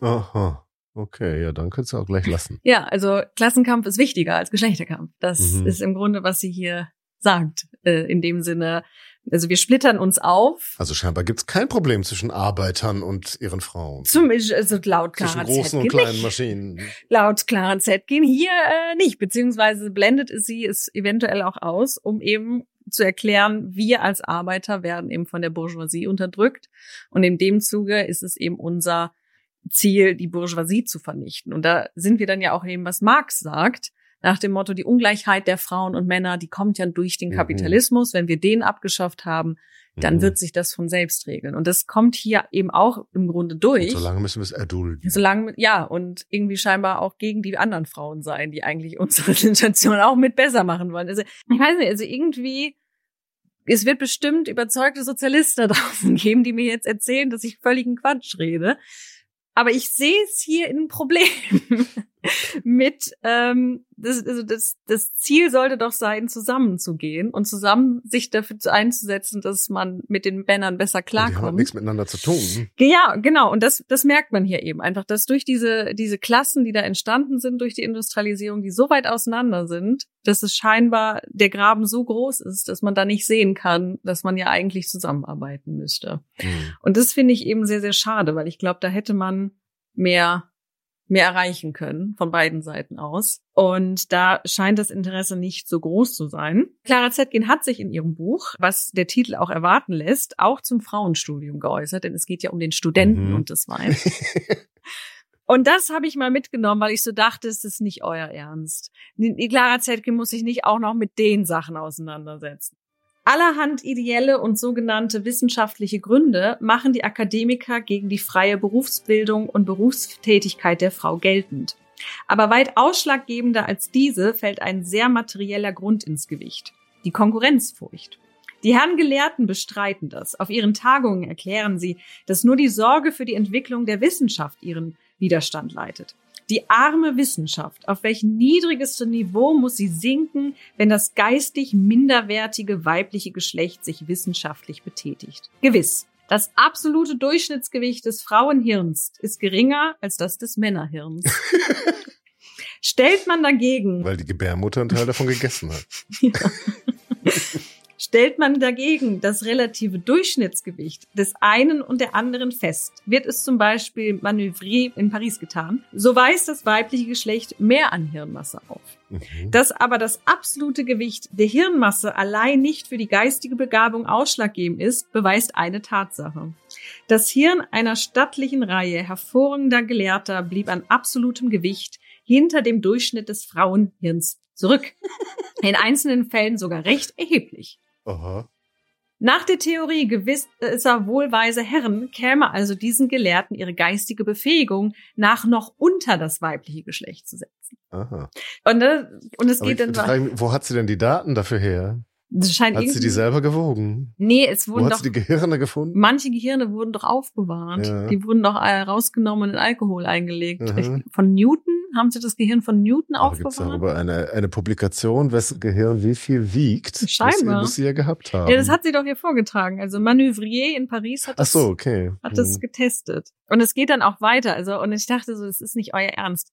Aha. Okay, ja, dann könntest du auch gleich lassen. *laughs* Ja, also Klassenkampf ist wichtiger als Geschlechterkampf. Das Mhm. ist im Grunde, was sie hier sagt. Äh, in dem Sinne, also wir splittern uns auf. Also scheinbar gibt's kein Problem zwischen Arbeitern und ihren Frauen. Zum, also laut zwischen Clara großen und kleinen nicht. Maschinen. Laut Clara Zetkin hier äh, nicht, beziehungsweise blendet sie es eventuell auch aus, um eben zu erklären, wir als Arbeiter werden eben von der Bourgeoisie unterdrückt. Und in dem Zuge ist es eben unser Ziel, die Bourgeoisie zu vernichten. Und da sind wir dann ja auch eben, was Marx sagt, nach dem Motto, die Ungleichheit der Frauen und Männer, die kommt ja durch den Mhm. Kapitalismus. Wenn wir den abgeschafft haben, dann Mhm. wird sich das von selbst regeln. Und das kommt hier eben auch im Grunde durch. Und solange müssen wir es erdulden. Solange, ja, und irgendwie scheinbar auch gegen die anderen Frauen sein, die eigentlich unsere *laughs* Situation auch mit besser machen wollen. Also, ich weiß nicht, also irgendwie, es wird bestimmt überzeugte Sozialisten da *laughs* draußen geben, die mir jetzt erzählen, dass ich völligen Quatsch rede. Aber ich sehe es hier in ein Problem *laughs* *laughs* mit, ähm, das, also das, das Ziel sollte doch sein, zusammenzugehen und zusammen sich dafür einzusetzen, dass man mit den Männern besser Und Die haben halt klarkommt. nichts miteinander zu tun. Ja, genau. Und das, das merkt man hier eben einfach, dass durch diese, diese Klassen, die da entstanden sind, durch die Industrialisierung, die so weit auseinander sind, dass es scheinbar der Graben so groß ist, dass man da nicht sehen kann, dass man ja eigentlich zusammenarbeiten müsste. Hm. Und das finde ich eben sehr, sehr schade, weil ich glaube, da hätte man mehr mehr erreichen können von beiden Seiten aus. Und da scheint das Interesse nicht so groß zu sein. Clara Zetkin hat sich in ihrem Buch, was der Titel auch erwarten lässt, auch zum Frauenstudium geäußert, denn es geht ja um den Studenten Mhm. und das Wein. *laughs* Und das habe ich mal mitgenommen, weil ich so dachte, es ist nicht euer Ernst. Die Clara Zetkin muss sich nicht auch noch mit den Sachen auseinandersetzen. Allerhand ideelle und sogenannte wissenschaftliche Gründe machen die Akademiker gegen die freie Berufsbildung und Berufstätigkeit der Frau geltend. Aber weit ausschlaggebender als diese fällt ein sehr materieller Grund ins Gewicht. Die Konkurrenzfurcht. Die Herren Gelehrten bestreiten das. Auf ihren Tagungen erklären sie, dass nur die Sorge für die Entwicklung der Wissenschaft ihren Widerstand leitet. Die arme Wissenschaft, auf welch niedrigestes Niveau muss sie sinken, wenn das geistig minderwertige weibliche Geschlecht sich wissenschaftlich betätigt? Gewiss. Das absolute Durchschnittsgewicht des Frauenhirns ist geringer als das des Männerhirns. *laughs* Stellt man dagegen Weil die Gebärmutter einen Teil davon gegessen hat. *laughs* *laughs* Stellt man dagegen das relative Durchschnittsgewicht des einen und der anderen fest, wird es zum Beispiel Manövrier in Paris getan, so weist das weibliche Geschlecht mehr an Hirnmasse auf. Mhm. Dass aber das absolute Gewicht der Hirnmasse allein nicht für die geistige Begabung ausschlaggebend ist, beweist eine Tatsache. Das Hirn einer stattlichen Reihe hervorragender Gelehrter blieb an absolutem Gewicht hinter dem Durchschnitt des Frauenhirns zurück. *laughs* In einzelnen Fällen sogar recht erheblich. Aha. Nach der Theorie gewisser wohlweise Herren käme also diesen Gelehrten ihre geistige Befähigung nach noch unter das weibliche Geschlecht zu setzen. Aha. Und, äh, und es Aber geht dann frage wo hat sie denn die Daten dafür her? Das scheint Hat sie die selber gewogen? Nee, es Wo wurden hat doch sie die Gehirne gefunden? manche Gehirne wurden doch aufbewahrt. Ja. Die wurden doch äh, rausgenommen und in Alkohol eingelegt. Mhm. Von Newton haben sie das Gehirn von Newton Aber gibt aufbewahrt? darüber eine, eine Publikation, wessen Gehirn wie viel wiegt? Scheinbar. muss sie ja gehabt haben. Ja, das hat sie doch hier vorgetragen. Also Manövrier in Paris hat Ach das, so, okay. hat das Hm. getestet. Und es geht dann auch weiter. Also, und ich dachte so, das ist nicht euer Ernst.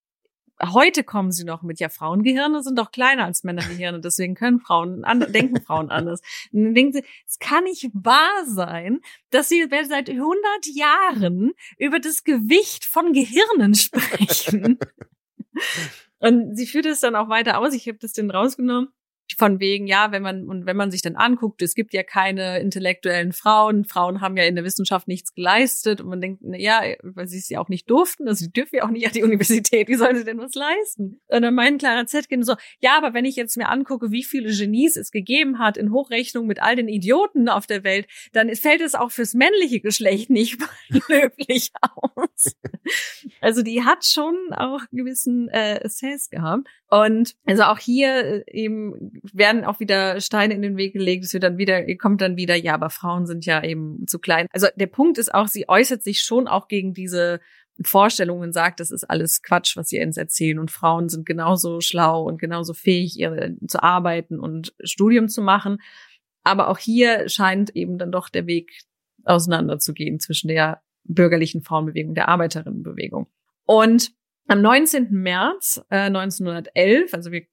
Heute kommen sie noch mit, ja, Frauengehirne sind doch kleiner als Männergehirne, deswegen können Frauen, an, denken Frauen anders. Und dann denken sie, es kann nicht wahr sein, dass sie seit 100 Jahren über das Gewicht von Gehirnen sprechen. *laughs* Und sie führt es dann auch weiter aus. Ich habe das denn rausgenommen. Von wegen, ja, wenn man, und wenn man sich dann anguckt, es gibt ja keine intellektuellen Frauen. Frauen haben ja in der Wissenschaft nichts geleistet. Und man denkt, na ja, weil sie es ja auch nicht durften. Also sie dürfen ja auch nicht an die Universität. Wie sollen sie denn was leisten? Und dann meint Clara Zetkin so, ja, aber wenn ich jetzt mir angucke, wie viele Genies es gegeben hat in Hochrechnung mit all den Idioten auf der Welt, dann fällt es auch fürs männliche Geschlecht nicht *laughs* löblich aus. Also die hat schon auch gewissen äh, Essays gehabt. Und also auch hier äh, eben werden auch wieder Steine in den Weg gelegt. Es wird dann wieder, kommt dann wieder, ja, aber Frauen sind ja eben zu klein. Also der Punkt ist auch, sie äußert sich schon auch gegen diese Vorstellungen sagt, das ist alles Quatsch, was sie uns erzählen und Frauen sind genauso schlau und genauso fähig, ihre zu arbeiten und Studium zu machen. Aber auch hier scheint eben dann doch der Weg auseinanderzugehen zwischen der bürgerlichen Frauenbewegung, der Arbeiterinnenbewegung. Und am 19. März äh, 1911, also wir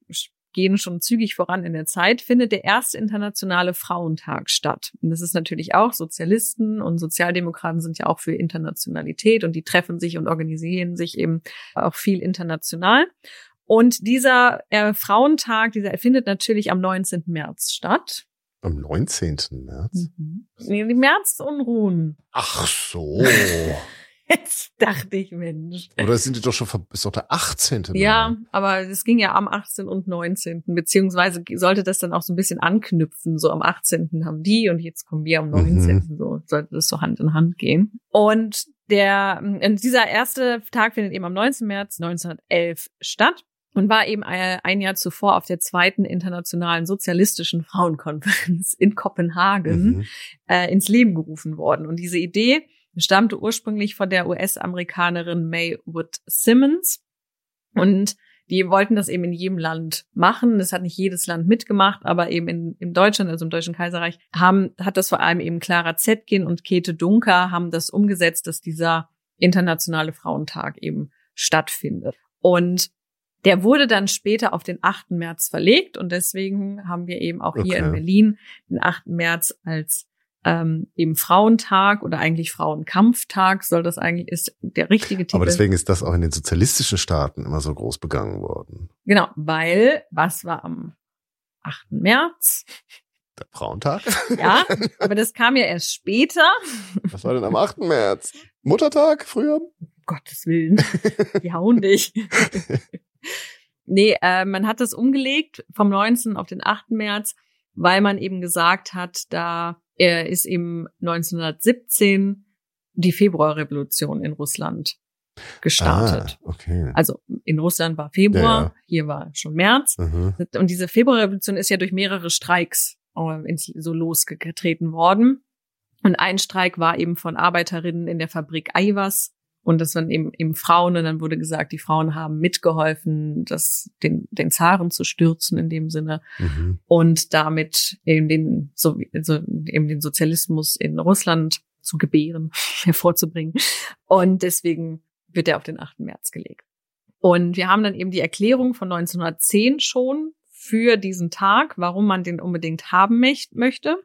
gehen schon zügig voran in der Zeit, findet der erste internationale Frauentag statt. Und das ist natürlich auch, Sozialisten und Sozialdemokraten sind ja auch für Internationalität und die treffen sich und organisieren sich eben auch viel international. Und dieser äh, Frauentag, dieser findet natürlich am 19. März statt. Am 19. März? Mhm. Nee, die Märzunruhen. Ach so. *laughs* Jetzt dachte ich, Mensch. Oder sind die doch schon, ist doch der 18. Ja, März. aber es ging ja am 18. und 19. Beziehungsweise sollte das dann auch so ein bisschen anknüpfen. So am 18. haben die und jetzt kommen wir am 19. So sollte das so Hand in Hand gehen. Und der, und dieser erste Tag findet eben am 19. März 1911 statt und war eben äh, ein Jahr zuvor auf der zweiten internationalen sozialistischen Frauenkonferenz in Kopenhagen Mhm. äh, ins Leben gerufen worden. Und diese Idee stammte ursprünglich von der US-Amerikanerin May Wood Simmons. Und die wollten das eben in jedem Land machen. Das hat nicht jedes Land mitgemacht, aber eben in, in Deutschland, also im Deutschen Kaiserreich, haben, hat das vor allem eben Clara Zetkin und Käthe Dunker haben das umgesetzt, dass dieser internationale Frauentag eben stattfindet. Und der wurde dann später auf den 8. März verlegt und deswegen haben wir eben auch hier Okay. in Berlin den 8. März als ähm, eben Frauentag oder eigentlich Frauenkampftag soll das eigentlich ist der richtige Titel. Aber deswegen ist das auch in den sozialistischen Staaten immer so groß begangen worden. Genau, weil was war am 8. März? Der Frauentag? Ja, *laughs* aber das kam ja erst später. Was war denn am 8. März? Muttertag früher? Um Gottes Willen, die hauen dich. *laughs* nee, äh, man hat das umgelegt vom 19. auf den 8. März, weil man eben gesagt hat, da äh, ist eben 1917 die Februarrevolution in Russland gestartet. Ah, okay. Also in Russland war Februar, Ja, ja. hier war schon März. Mhm. Und diese Februarrevolution ist ja durch mehrere Streiks äh, so losgetreten worden. Und ein Streik war eben von Arbeiterinnen in der Fabrik Eiwas. Und das waren eben, eben Frauen. Und dann wurde gesagt, die Frauen haben mitgeholfen, das, den, den Zaren zu stürzen in dem Sinne Mhm. und damit eben den, so, also eben den Sozialismus in Russland zu gebären, *laughs* hervorzubringen. Und deswegen wird er auf den 8. März gelegt. Und wir haben dann eben die Erklärung von 1910 schon für diesen Tag, warum man den unbedingt haben möchte.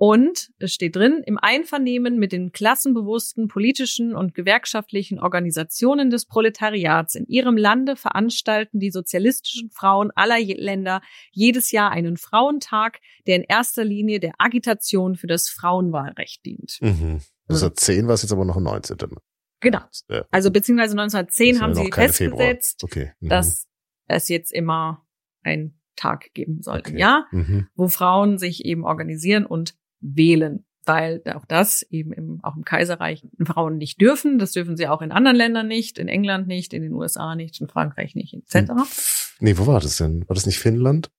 Und es steht drin, im Einvernehmen mit den klassenbewussten politischen und gewerkschaftlichen Organisationen des Proletariats in ihrem Lande veranstalten die sozialistischen Frauen aller Länder jedes Jahr einen Frauentag, der in erster Linie der Agitation für das Frauenwahlrecht dient. Mhm. 1910 war es jetzt aber noch 19. Genau. Ja. Also beziehungsweise 1910 Ist ja haben sie festgesetzt, Okay. Mhm. dass es jetzt immer einen Tag geben soll im Okay. Jahr, Mhm. wo Frauen sich eben organisieren und wählen weil auch das eben im, auch im Kaiserreich Frauen nicht dürfen. Das dürfen sie auch in anderen Ländern nicht, in England nicht, in den USA nicht, in Frankreich nicht, etc. Hm. Nee, wo war das denn? War das nicht Finnland?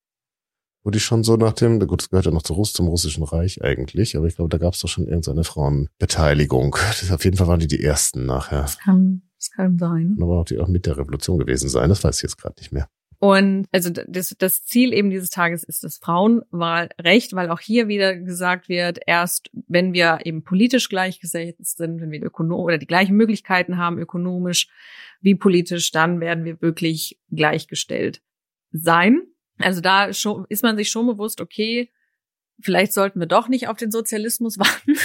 Wo die schon so nach dem, gut, das gehört ja noch zu Russ, zum Russischen Reich eigentlich, aber ich glaube, da gab es doch schon irgendeine Frauenbeteiligung. Das, auf jeden Fall waren die die ersten nachher. Das kann, das kann sein. Aber auch die auch mit der Revolution gewesen sein, das weiß ich jetzt gerade nicht mehr. Und also das, das Ziel eben dieses Tages ist das Frauenwahlrecht, weil auch hier wieder gesagt wird, erst wenn wir eben politisch gleichgesetzt sind, wenn wir ökonom oder die gleichen Möglichkeiten haben, ökonomisch wie politisch, dann werden wir wirklich gleichgestellt sein. Also da ist man sich schon bewusst, okay, vielleicht sollten wir doch nicht auf den Sozialismus *laughs* warten.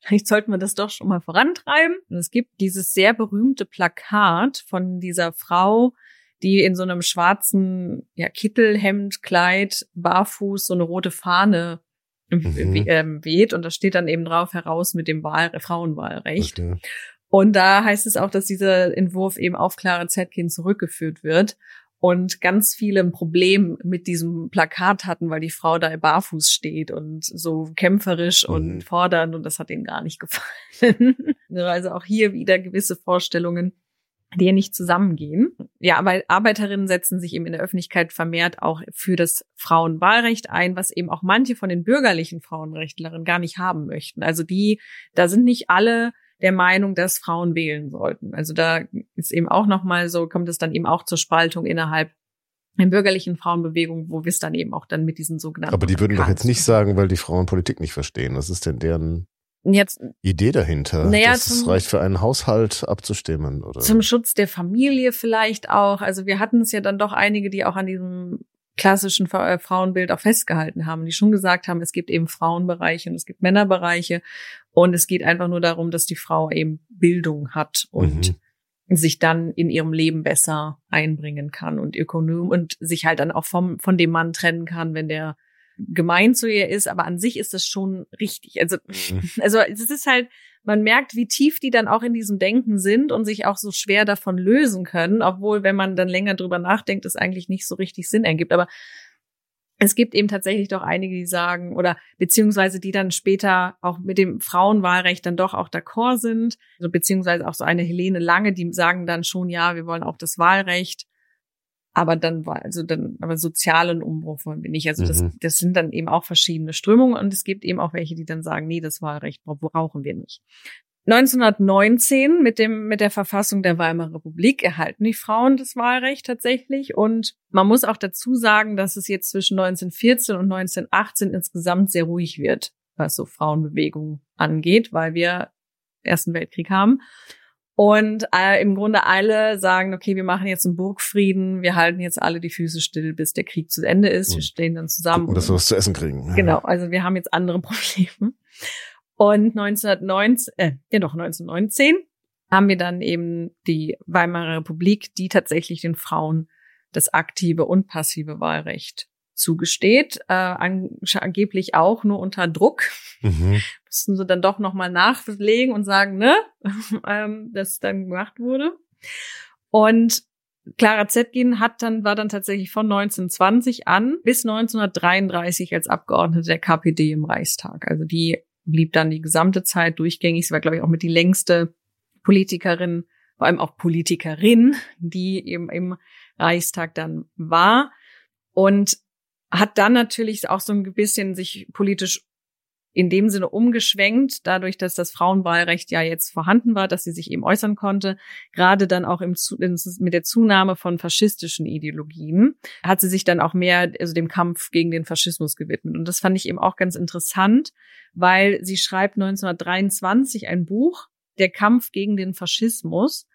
Vielleicht sollten wir das doch schon mal vorantreiben. Und es gibt dieses sehr berühmte Plakat von dieser Frau, die in so einem schwarzen ja, Kittelhemd, Kleid, barfuß so eine rote Fahne mhm. ähm, weht und da steht dann eben drauf heraus mit dem Wahl Frauenwahlrecht. Okay. Und da heißt es auch, dass dieser Entwurf eben auf Clara Zetkin zurückgeführt wird und ganz viele ein Problem mit diesem Plakat hatten, weil die Frau da barfuß steht und so kämpferisch mhm. und fordernd und das hat ihnen gar nicht gefallen. *laughs* also auch hier wieder gewisse Vorstellungen die ja nicht zusammengehen. Ja, aber Arbeiterinnen setzen sich eben in der Öffentlichkeit vermehrt auch für das Frauenwahlrecht ein, was eben auch manche von den bürgerlichen Frauenrechtlerinnen gar nicht haben möchten. Also die, da sind nicht alle der Meinung, dass Frauen wählen sollten. Also da ist eben auch nochmal so, kommt es dann eben auch zur Spaltung innerhalb der bürgerlichen Frauenbewegung, wo wir es dann eben auch dann mit diesen sogenannten. Aber die würden doch jetzt nicht sagen, weil die Frauen Politik nicht verstehen. Was ist denn deren Jetzt, Idee dahinter. Naja, das zum, reicht für einen Haushalt abzustimmen, oder? Zum Schutz der Familie vielleicht auch. Also wir hatten es ja dann doch einige, die auch an diesem klassischen äh, Frauenbild auch festgehalten haben, die schon gesagt haben, es gibt eben Frauenbereiche und es gibt Männerbereiche und es geht einfach nur darum, dass die Frau eben Bildung hat und mhm. sich dann in ihrem Leben besser einbringen kann und ökonom und sich halt dann auch vom von dem Mann trennen kann, wenn der gemein zu ihr ist, aber an sich ist das schon richtig. Also, mhm. *laughs* also es ist halt, man merkt, wie tief die dann auch in diesem Denken sind und sich auch so schwer davon lösen können, obwohl, wenn man dann länger drüber nachdenkt, es eigentlich nicht so richtig Sinn ergibt. Aber es gibt eben tatsächlich doch einige, die sagen, oder beziehungsweise die dann später auch mit dem Frauenwahlrecht dann doch auch d'accord sind, also beziehungsweise auch so eine Helene Lange, die sagen dann schon, ja, wir wollen auch das Wahlrecht. Aber dann war, also dann, aber sozialen Umbruch wollen wir nicht. Also das, mhm. das sind dann eben auch verschiedene Strömungen und es gibt eben auch welche, die dann sagen, nee, das Wahlrecht brauchen wir nicht. 1919 mit dem mit der Verfassung der Weimarer Republik erhalten die Frauen das Wahlrecht tatsächlich und man muss auch dazu sagen, dass es jetzt zwischen 1914 und 1918 insgesamt sehr ruhig wird, was so Frauenbewegung angeht, weil wir Ersten Weltkrieg haben und äh, im Grunde alle sagen, okay, wir machen jetzt einen Burgfrieden, wir halten jetzt alle die Füße still, bis der Krieg zu Ende ist. Wir stehen dann zusammen. Gucken, dass wir was zu essen kriegen. Genau, also wir haben jetzt andere *laughs* Probleme. Und 1919, äh, ja doch, 1919 haben wir dann eben die Weimarer Republik, die tatsächlich den Frauen das aktive und passive Wahlrecht zugesteht, äh, angeblich auch nur unter Druck. Mhm. *laughs* Mussten sie dann doch nochmal nachlegen und sagen, ne, *laughs* ähm, dass dann gemacht wurde. Und Clara Zetkin hat dann, war dann tatsächlich von 1920 an bis 1933 als Abgeordnete der KPD im Reichstag. Also die blieb dann die gesamte Zeit durchgängig. Sie war, glaube ich, auch mit die längste Politikerin, vor allem auch Politikerin, die eben im Reichstag dann war. Und hat dann natürlich auch so ein bisschen sich politisch in dem Sinne umgeschwenkt, dadurch, dass das Frauenwahlrecht ja jetzt vorhanden war, dass sie sich eben äußern konnte, gerade dann auch im, mit der Zunahme von faschistischen Ideologien, hat sie sich dann auch mehr also dem Kampf gegen den Faschismus gewidmet. Und das fand ich eben auch ganz interessant, weil sie schreibt 1923 ein Buch, Der Kampf gegen den Faschismus,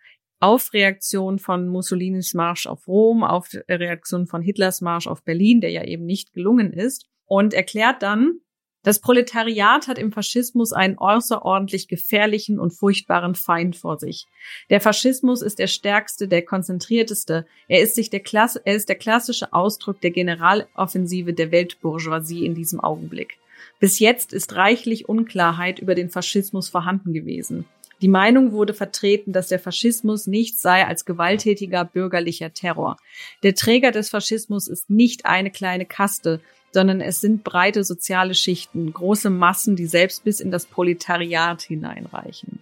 auf Reaktion von Mussolinis Marsch auf Rom, auf Reaktion von Hitlers Marsch auf Berlin, der ja eben nicht gelungen ist, und erklärt dann, das Proletariat hat im Faschismus einen außerordentlich gefährlichen und furchtbaren Feind vor sich. Der Faschismus ist der stärkste, der konzentrierteste. Er ist, sich der, Klasse, er ist der klassische Ausdruck der Generaloffensive der Weltbourgeoisie in diesem Augenblick. Bis jetzt ist reichlich Unklarheit über den Faschismus vorhanden gewesen. Die Meinung wurde vertreten, dass der Faschismus nichts sei als gewalttätiger bürgerlicher Terror. Der Träger des Faschismus ist nicht eine kleine Kaste, sondern es sind breite soziale Schichten, große Massen, die selbst bis in das Proletariat hineinreichen.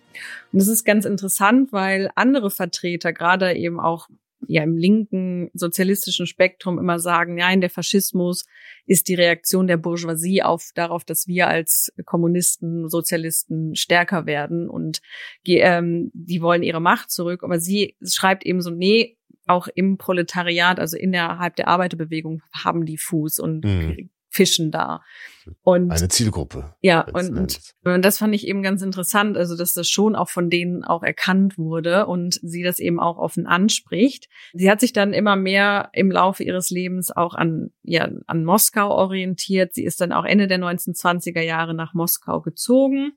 Und das ist ganz interessant, weil andere Vertreter, gerade eben auch ja im linken sozialistischen Spektrum immer sagen, nein, der Faschismus ist die Reaktion der Bourgeoisie auf darauf, dass wir als Kommunisten, Sozialisten stärker werden und die, ähm, die wollen ihre Macht zurück. Aber sie schreibt eben so, nee, auch im Proletariat, also innerhalb der Arbeiterbewegung, haben die Fuß und mhm. Fischen da. Und eine Zielgruppe. Ja, und, und das fand ich eben ganz interessant, also dass das schon auch von denen auch erkannt wurde und sie das eben auch offen anspricht. Sie hat sich dann immer mehr im Laufe ihres Lebens auch an ja an Moskau orientiert. Sie ist dann auch Ende der 1920er Jahre nach Moskau gezogen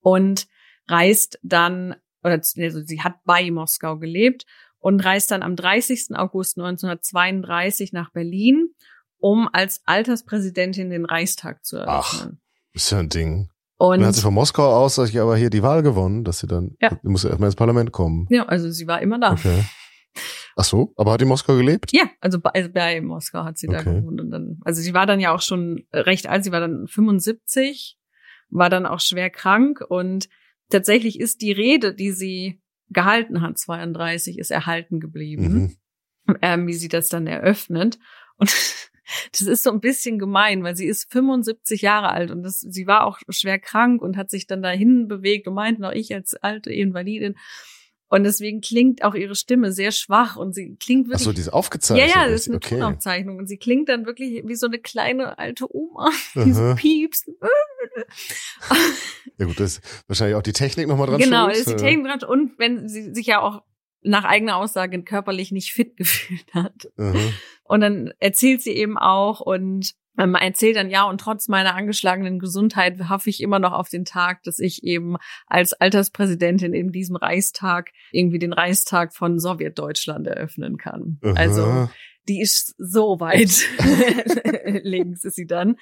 und reist dann oder also sie hat bei Moskau gelebt und reist dann am 30. August 1932 nach Berlin, um als Alterspräsidentin den Reichstag zu eröffnen. Ach, ist ja ein Ding. Und dann hat sie von Moskau aus, sag ich, aber hier die Wahl gewonnen, dass sie dann, ja. muss erstmal ins Parlament kommen. Ja, also sie war immer da. Okay. Ach so, aber hat die Moskau gelebt? Ja, also bei, also bei Moskau hat sie okay. da gewohnt und dann, also sie war dann ja auch schon recht alt, sie war dann 75, war dann auch schwer krank und tatsächlich ist die Rede, die sie gehalten hat, 32, ist erhalten geblieben, mhm. ähm, wie sie das dann eröffnet. Und das ist so ein bisschen gemein, weil sie ist 75 Jahre alt und das, sie war auch schwer krank und hat sich dann dahin bewegt und meinte noch ich als alte Invalidin. Und deswegen klingt auch ihre Stimme sehr schwach und sie klingt wirklich. Ach so, diese aufgezeichnung. Ja, ja, das ist eine okay. Tonaufzeichnung und sie klingt dann wirklich wie so eine kleine alte Oma, *laughs* die so piepst. ja gut, das ist wahrscheinlich auch die Technik nochmal dran Genau, ist die Technik dran und wenn sie sich ja auch nach eigener Aussage körperlich nicht fit *laughs* gefühlt hat. Mhm. Und dann erzählt sie eben auch und man erzählt dann, ja, und trotz meiner angeschlagenen Gesundheit hoffe ich immer noch auf den Tag, dass ich eben als Alterspräsidentin in diesem Reichstag irgendwie den Reichstag von Sowjetdeutschland eröffnen kann. Aha. Also die ist so weit *laughs* links ist sie dann.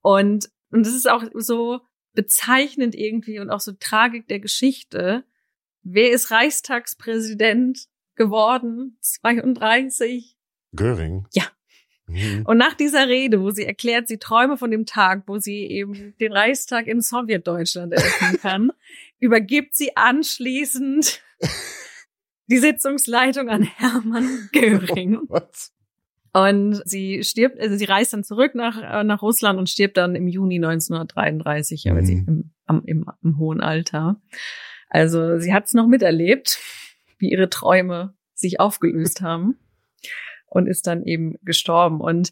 Und, und das ist auch so bezeichnend irgendwie und auch so Tragik der Geschichte. Wer ist Reichstagspräsident geworden? 32? Göring. Ja. Mhm. Und nach dieser Rede, wo sie erklärt, sie träume von dem Tag, wo sie eben den Reichstag in Sowjetdeutschland eröffnen *laughs* kann, übergibt sie anschließend die Sitzungsleitung an Hermann Göring. *laughs* Was? Und sie stirbt, also sie reist dann zurück nach, äh, nach Russland und stirbt dann im Juni 1933, mhm. sie im, im, im, im hohen Alter. Also sie hat es noch miterlebt, wie ihre Träume sich aufgelöst *laughs* haben und ist dann eben gestorben. Und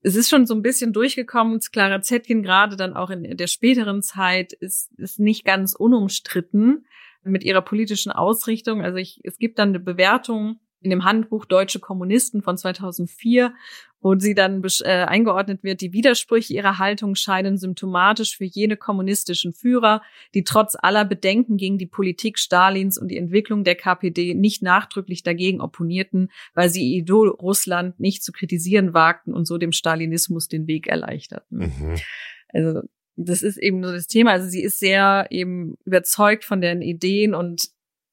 es ist schon so ein bisschen durchgekommen. Clara Zetkin gerade dann auch in der späteren Zeit ist, ist nicht ganz unumstritten mit ihrer politischen Ausrichtung. Also ich, es gibt dann eine Bewertung in dem Handbuch Deutsche Kommunisten von 2004, wo sie dann äh, eingeordnet wird, die Widersprüche ihrer Haltung scheinen symptomatisch für jene kommunistischen Führer, die trotz aller Bedenken gegen die Politik Stalins und die Entwicklung der KPD nicht nachdrücklich dagegen opponierten, weil sie Idol Russland nicht zu kritisieren wagten und so dem Stalinismus den Weg erleichterten. Mhm. Also das ist eben so das Thema. Also sie ist sehr eben überzeugt von den Ideen und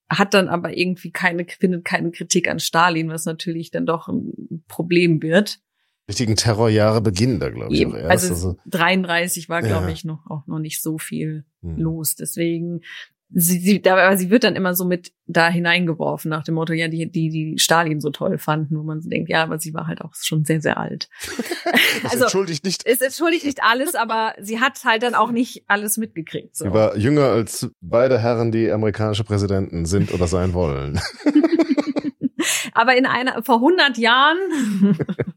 hat dann aber irgendwie keine, findet keine Kritik an Stalin, was natürlich dann doch ein Problem wird. Richtigen Terrorjahre beginnen da, glaube ich. Eben. Also, also 33 war, glaube ja. ich, noch auch noch nicht so viel hm. los. Deswegen sie, sie, aber sie wird dann immer so mit da hineingeworfen nach dem Motto, ja, die, die, die Stalin so toll fanden, wo man so denkt, ja, aber sie war halt auch schon sehr, sehr alt. das *laughs* also, entschuldigt nicht. Es entschuldigt nicht alles, aber sie hat halt dann auch nicht alles mitgekriegt. So. Sie war jünger als beide Herren, die amerikanische Präsidenten sind oder sein wollen. *laughs* aber in einer, vor 100 Jahren *laughs*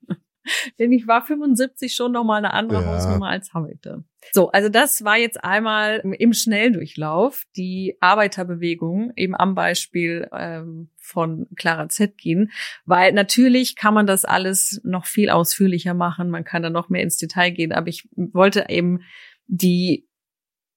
denn ich war 75 schon noch mal eine andere ja. Hausnummer als heute. So, also das war jetzt einmal im Schnelldurchlauf die Arbeiterbewegung, eben am Beispiel ähm, von Clara Zetkin, weil natürlich kann man das alles noch viel ausführlicher machen, man kann da noch mehr ins Detail gehen, aber ich wollte eben die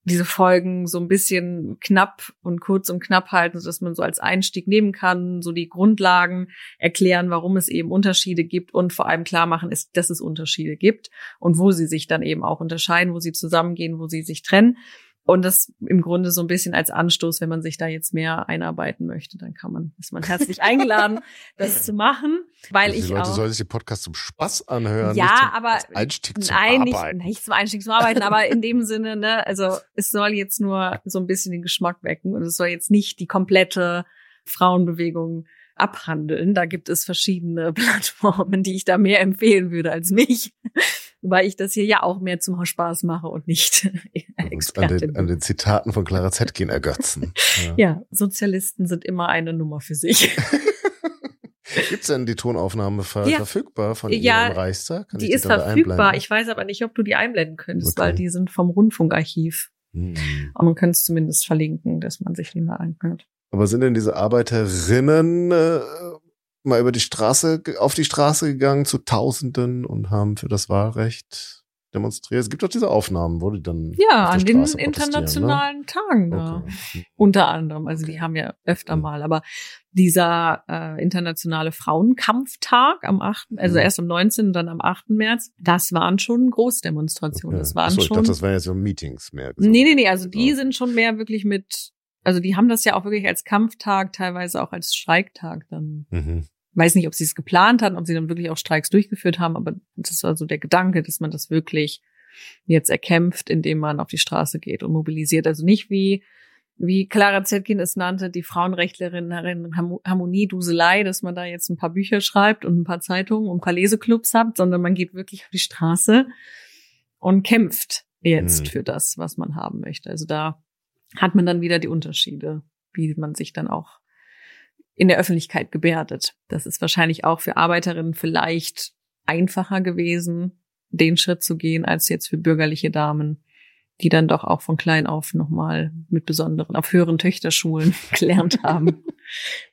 diese Folgen so ein bisschen knapp und kurz und knapp halten, so dass man so als Einstieg nehmen kann, so die Grundlagen erklären, warum es eben Unterschiede gibt und vor allem klar machen, ist, dass es Unterschiede gibt und wo sie sich dann eben auch unterscheiden, wo sie zusammengehen, wo sie sich trennen. Und das im Grunde so ein bisschen als Anstoß, wenn man sich da jetzt mehr einarbeiten möchte, dann kann man, ist man herzlich *laughs* eingeladen, das zu machen, weil Also ich die Leute auch. sollen sich den Podcast zum Spaß anhören. Ja, nicht zum, aber als Einstieg zum Nein, nicht, Arbeiten. nicht zum Einstieg zum Arbeiten, aber in dem Sinne, ne, also es soll jetzt nur so ein bisschen den Geschmack wecken und es soll jetzt nicht die komplette Frauenbewegung abhandeln. Da gibt es verschiedene *laughs* Plattformen, die ich da mehr empfehlen würde als mich, weil ich das hier ja auch mehr zum Spaß mache und nicht Und *laughs* an Expertin. den, an den Zitaten von Clara Zetkin ergötzen. *laughs* Ja. Ja, Sozialisten sind immer eine Nummer für sich. *laughs* Gibt's denn die Tonaufnahme ver Ja. verfügbar von Ja, im Reichstag? Kann ich die ist verfügbar. Ich weiß aber nicht, ob du die einblenden könntest, Okay. weil die sind vom Rundfunkarchiv. Hm. Aber man könnte es zumindest verlinken, dass man sich die mal anhört. Aber sind denn diese Arbeiterinnen äh, mal über die Straße, auf die Straße gegangen zu Tausenden und haben für das Wahlrecht demonstriert? Es gibt doch diese Aufnahmen, wo die dann Ja, an den protestieren, internationalen Tagen da. Ne? Okay. *laughs* Unter anderem. Also die haben ja öfter Mhm. mal. Aber dieser äh, internationale Frauenkampftag am 8., also Mhm. erst am 19. und dann am 8. März, das waren schon Großdemonstrationen. Okay. Das waren Achso, ich schon. dachte, das wären jetzt so Meetings mehr. nee, nee, nee. Also die Ja. sind schon mehr wirklich mit, also die haben das ja auch wirklich als Kampftag, teilweise auch als Streiktag dann. Mhm. Weiß nicht, ob sie es geplant hatten, ob sie dann wirklich auch Streiks durchgeführt haben, aber das war so der Gedanke, dass man das wirklich jetzt erkämpft, indem man auf die Straße geht und mobilisiert. Also nicht wie, wie Clara Zetkin es nannte, die Frauenrechtlerin Harm- Harmonie-Duselei, dass man da jetzt ein paar Bücher schreibt und ein paar Zeitungen und ein paar Leseclubs hat, sondern man geht wirklich auf die Straße und kämpft jetzt Mhm. für das, was man haben möchte. Also da hat man dann wieder die Unterschiede, wie man sich dann auch in der Öffentlichkeit gebärdet. Das ist wahrscheinlich auch für Arbeiterinnen vielleicht einfacher gewesen, den Schritt zu gehen, als jetzt für bürgerliche Damen, die dann doch auch von klein auf nochmal mit besonderen, auf höheren Töchterschulen *laughs* gelernt haben,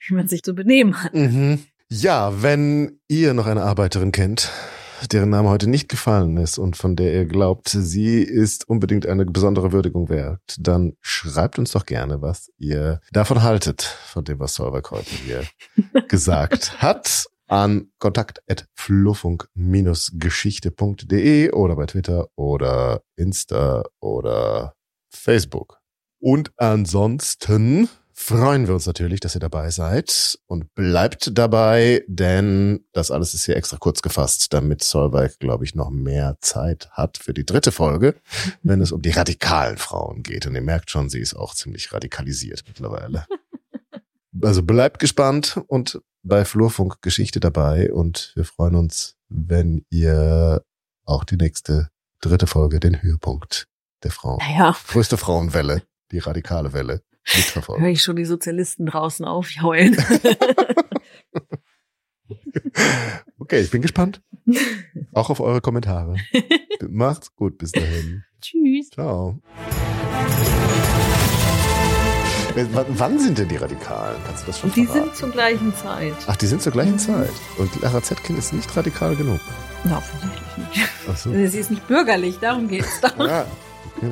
wie man sich zu benehmen hat. Mhm. Ja, wenn ihr noch eine Arbeiterin kennt, deren Name heute nicht gefallen ist und von der ihr glaubt, sie ist unbedingt eine besondere Würdigung wert, dann schreibt uns doch gerne, was ihr davon haltet, von dem, was Solveig heute hier *laughs* gesagt hat, an kontakt.fluffunk-geschichte.de oder bei Twitter oder Insta oder Facebook. Und ansonsten freuen wir uns natürlich, dass ihr dabei seid und bleibt dabei, denn das alles ist hier extra kurz gefasst, damit Solveig, glaube ich, noch mehr Zeit hat für die dritte Folge, *laughs* wenn es um die radikalen Frauen geht. Und ihr merkt schon, sie ist auch ziemlich radikalisiert mittlerweile. *laughs* Also bleibt gespannt und bei Flurfunk Geschichte dabei und wir freuen uns, wenn ihr auch die nächste dritte Folge, den Höhepunkt der Frauen, Naja, größte Frauenwelle, die radikale Welle, mitverfolgt. höre ich schon die Sozialisten draußen aufjaulen. *laughs* Okay, ich bin gespannt. Auch auf eure Kommentare. *laughs* Macht's gut, bis dahin. Tschüss. Ciao. Wann sind denn die Radikalen? Kannst du das schon die verraten? sind zur gleichen Zeit. Ach, die sind zur gleichen Mhm. Zeit. Und Clara Zetkin ist nicht radikal genug. Na, offensichtlich nicht. So. Sie ist nicht bürgerlich, darum geht's doch. Ja, okay.